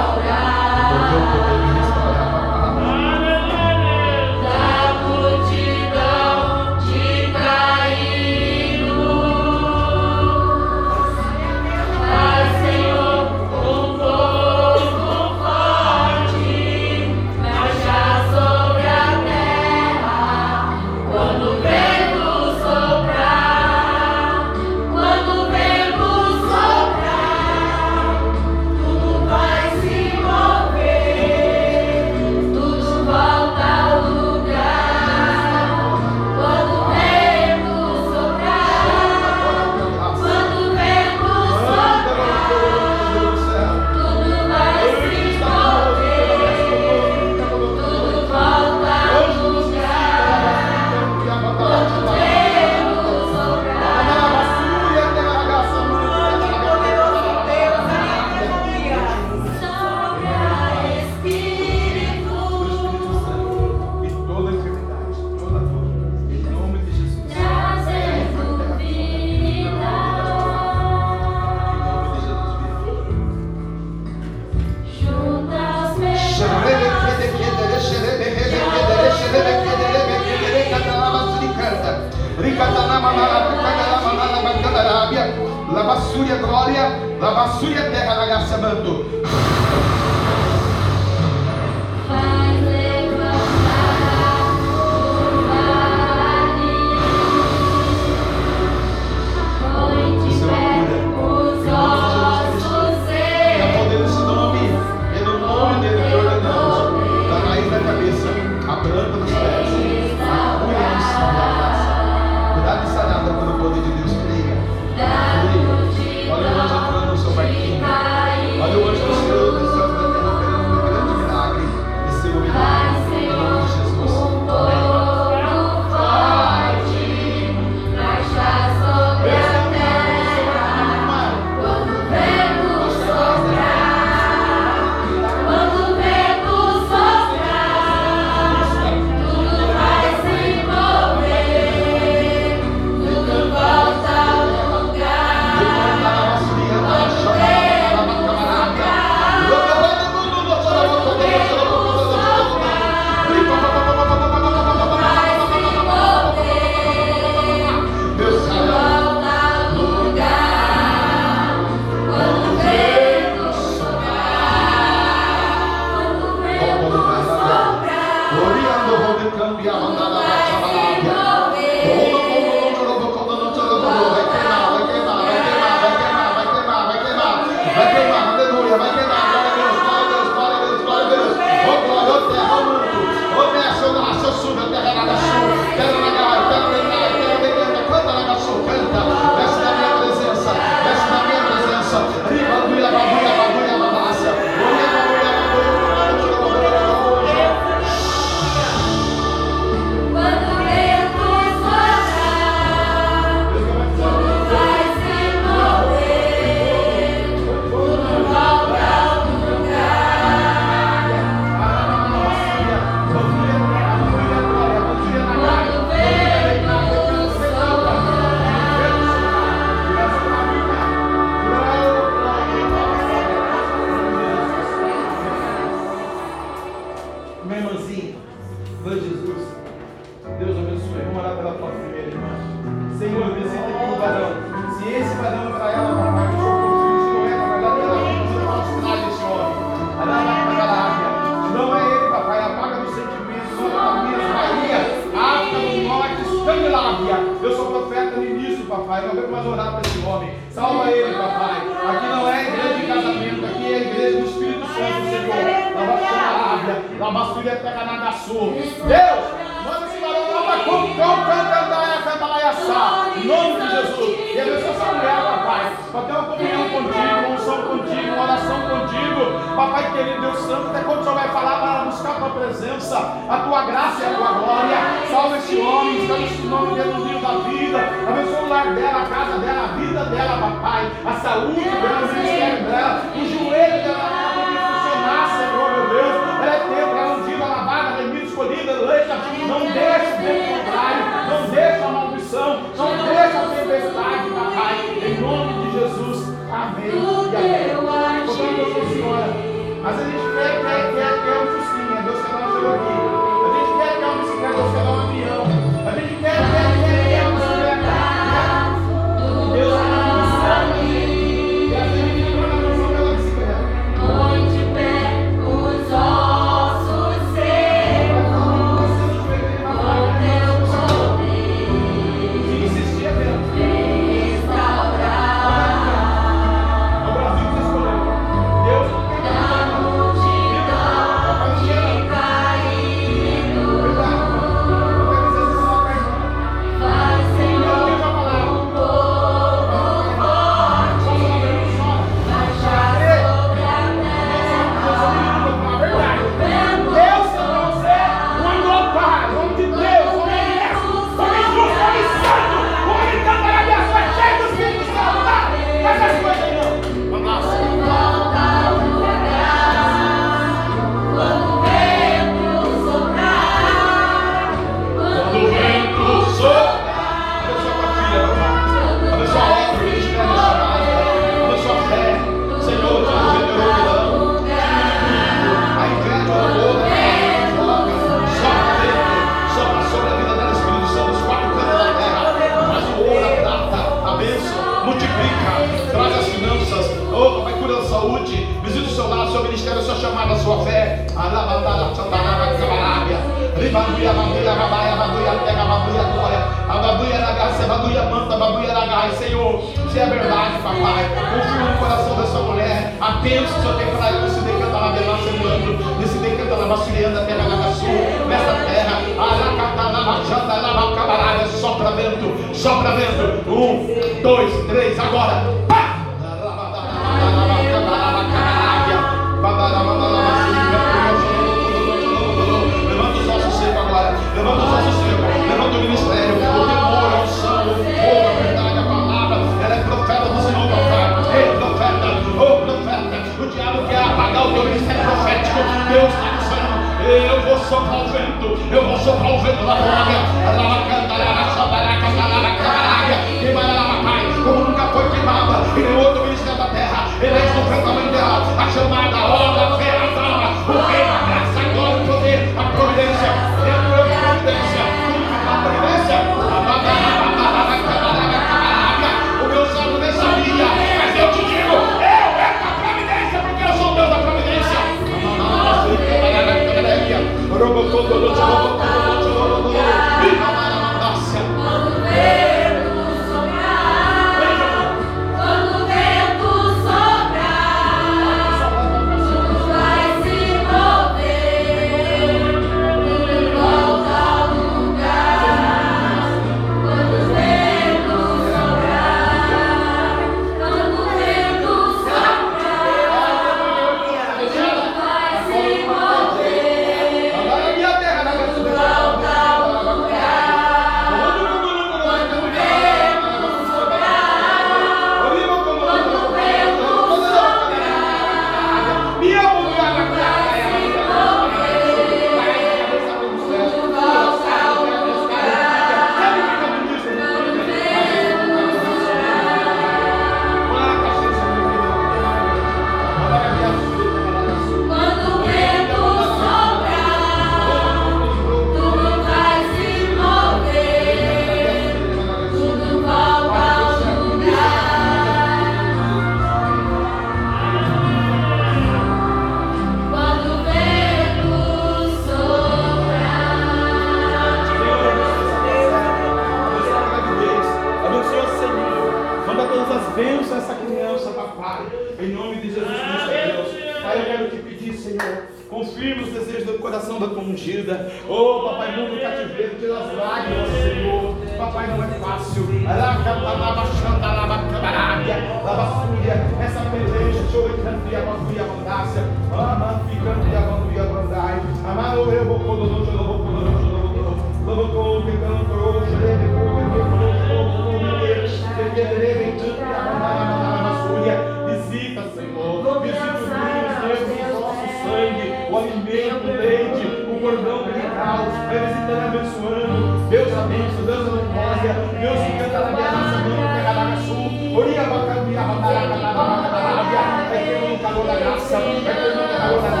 Speaker 1: o alimento, o leite, o cordão umbilical, vai visitando abençoando, Deus abençoa, Deus abençoa, Deus que canta na guerra, sabendo que era na sul, oria, bacana, bacana, bacana, a
Speaker 7: bacana, bacana, bacana, bacana, bacana, bacana, bacana,
Speaker 1: bacana,
Speaker 7: bacana,
Speaker 1: bacana,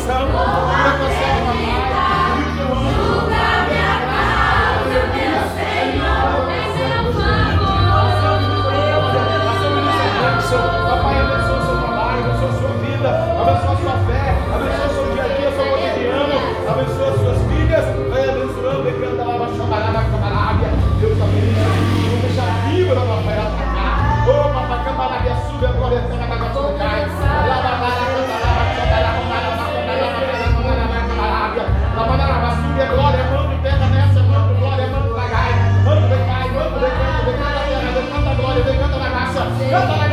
Speaker 1: coração, cura coração da Papai abençoa o seu trabalho, abençoa a sua vida, abençoa Senhor sua fé, abençoa o seu dia a dia, seu cotidiano, abençoa Senhor suas filhas, vai abençoando e canta lá, chamará na camarábia, Deus abençoe, vou deixar a vida da papai atacar, ô papai, camarada, Deus.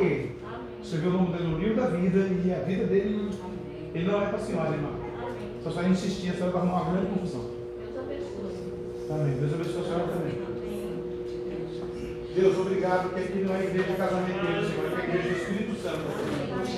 Speaker 1: Ele. Você vê o nome dele no livro da vida e a vida dele, ele não é para a senhora, irmã. Só só insistir, a senhora vai arrumar uma grande confusão. Amém. Deus abençoe a senhora também. Deus, obrigado, que aqui não é igreja de casamento dele, Senhor, é a igreja do Espírito Santo.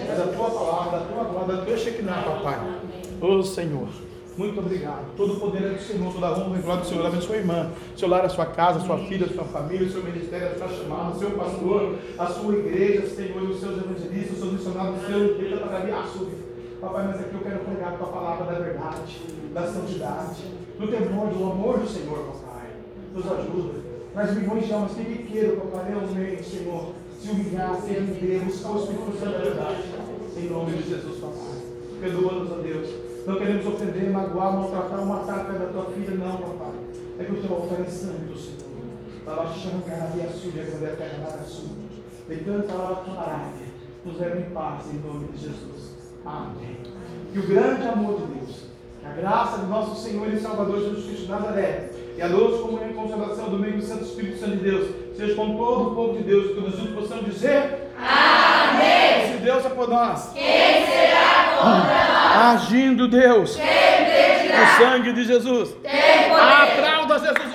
Speaker 1: É da tua palavra, da tua glória, da tua Shekinah, papai. Ô Senhor, muito obrigado. Todo o poder é do Senhor, toda a honra e glória do Senhor. Abençoe a irmã, seu lar, a sua casa, a sua filha, a sua família, o seu ministério, a sua chamada, o seu pastor, a sua igreja, Senhor, os seus evangelistas, os seus missionários, o seu Deus, para a sua vida. Papai, mas aqui eu quero pregar a tua palavra da verdade, da santidade, do temor, do amor do Senhor, papai. Nos ajuda. Mas milhões de almas que queiram, papai, realmente, Senhor, se humilhar, ser em Deus, buscar o Espírito Santo da verdade. Em nome de Jesus, papai. Perdoa-nos, ó Deus. Não queremos ofender, magoar, maltratar, matar a tua filha, não, papai. É que o teu altar é santo, Senhor. Lava xangar a sua, quando terra nada sua. Tem tanta lava camarada. Nos leva em paz, em nome de Jesus. Amém. Que o grande amor de Deus, a graça de nosso Senhor e Salvador Jesus Cristo de Nazaré, e a doce comunhão e consolação do meio do Santo Espírito Santo de Deus, seja com todo o povo de Deus, que todos juntos possamos dizer: Amém. Se Deus é por nós, quem será contra nós? Agindo Deus, quem o sangue de Jesus, aplauda Jesus.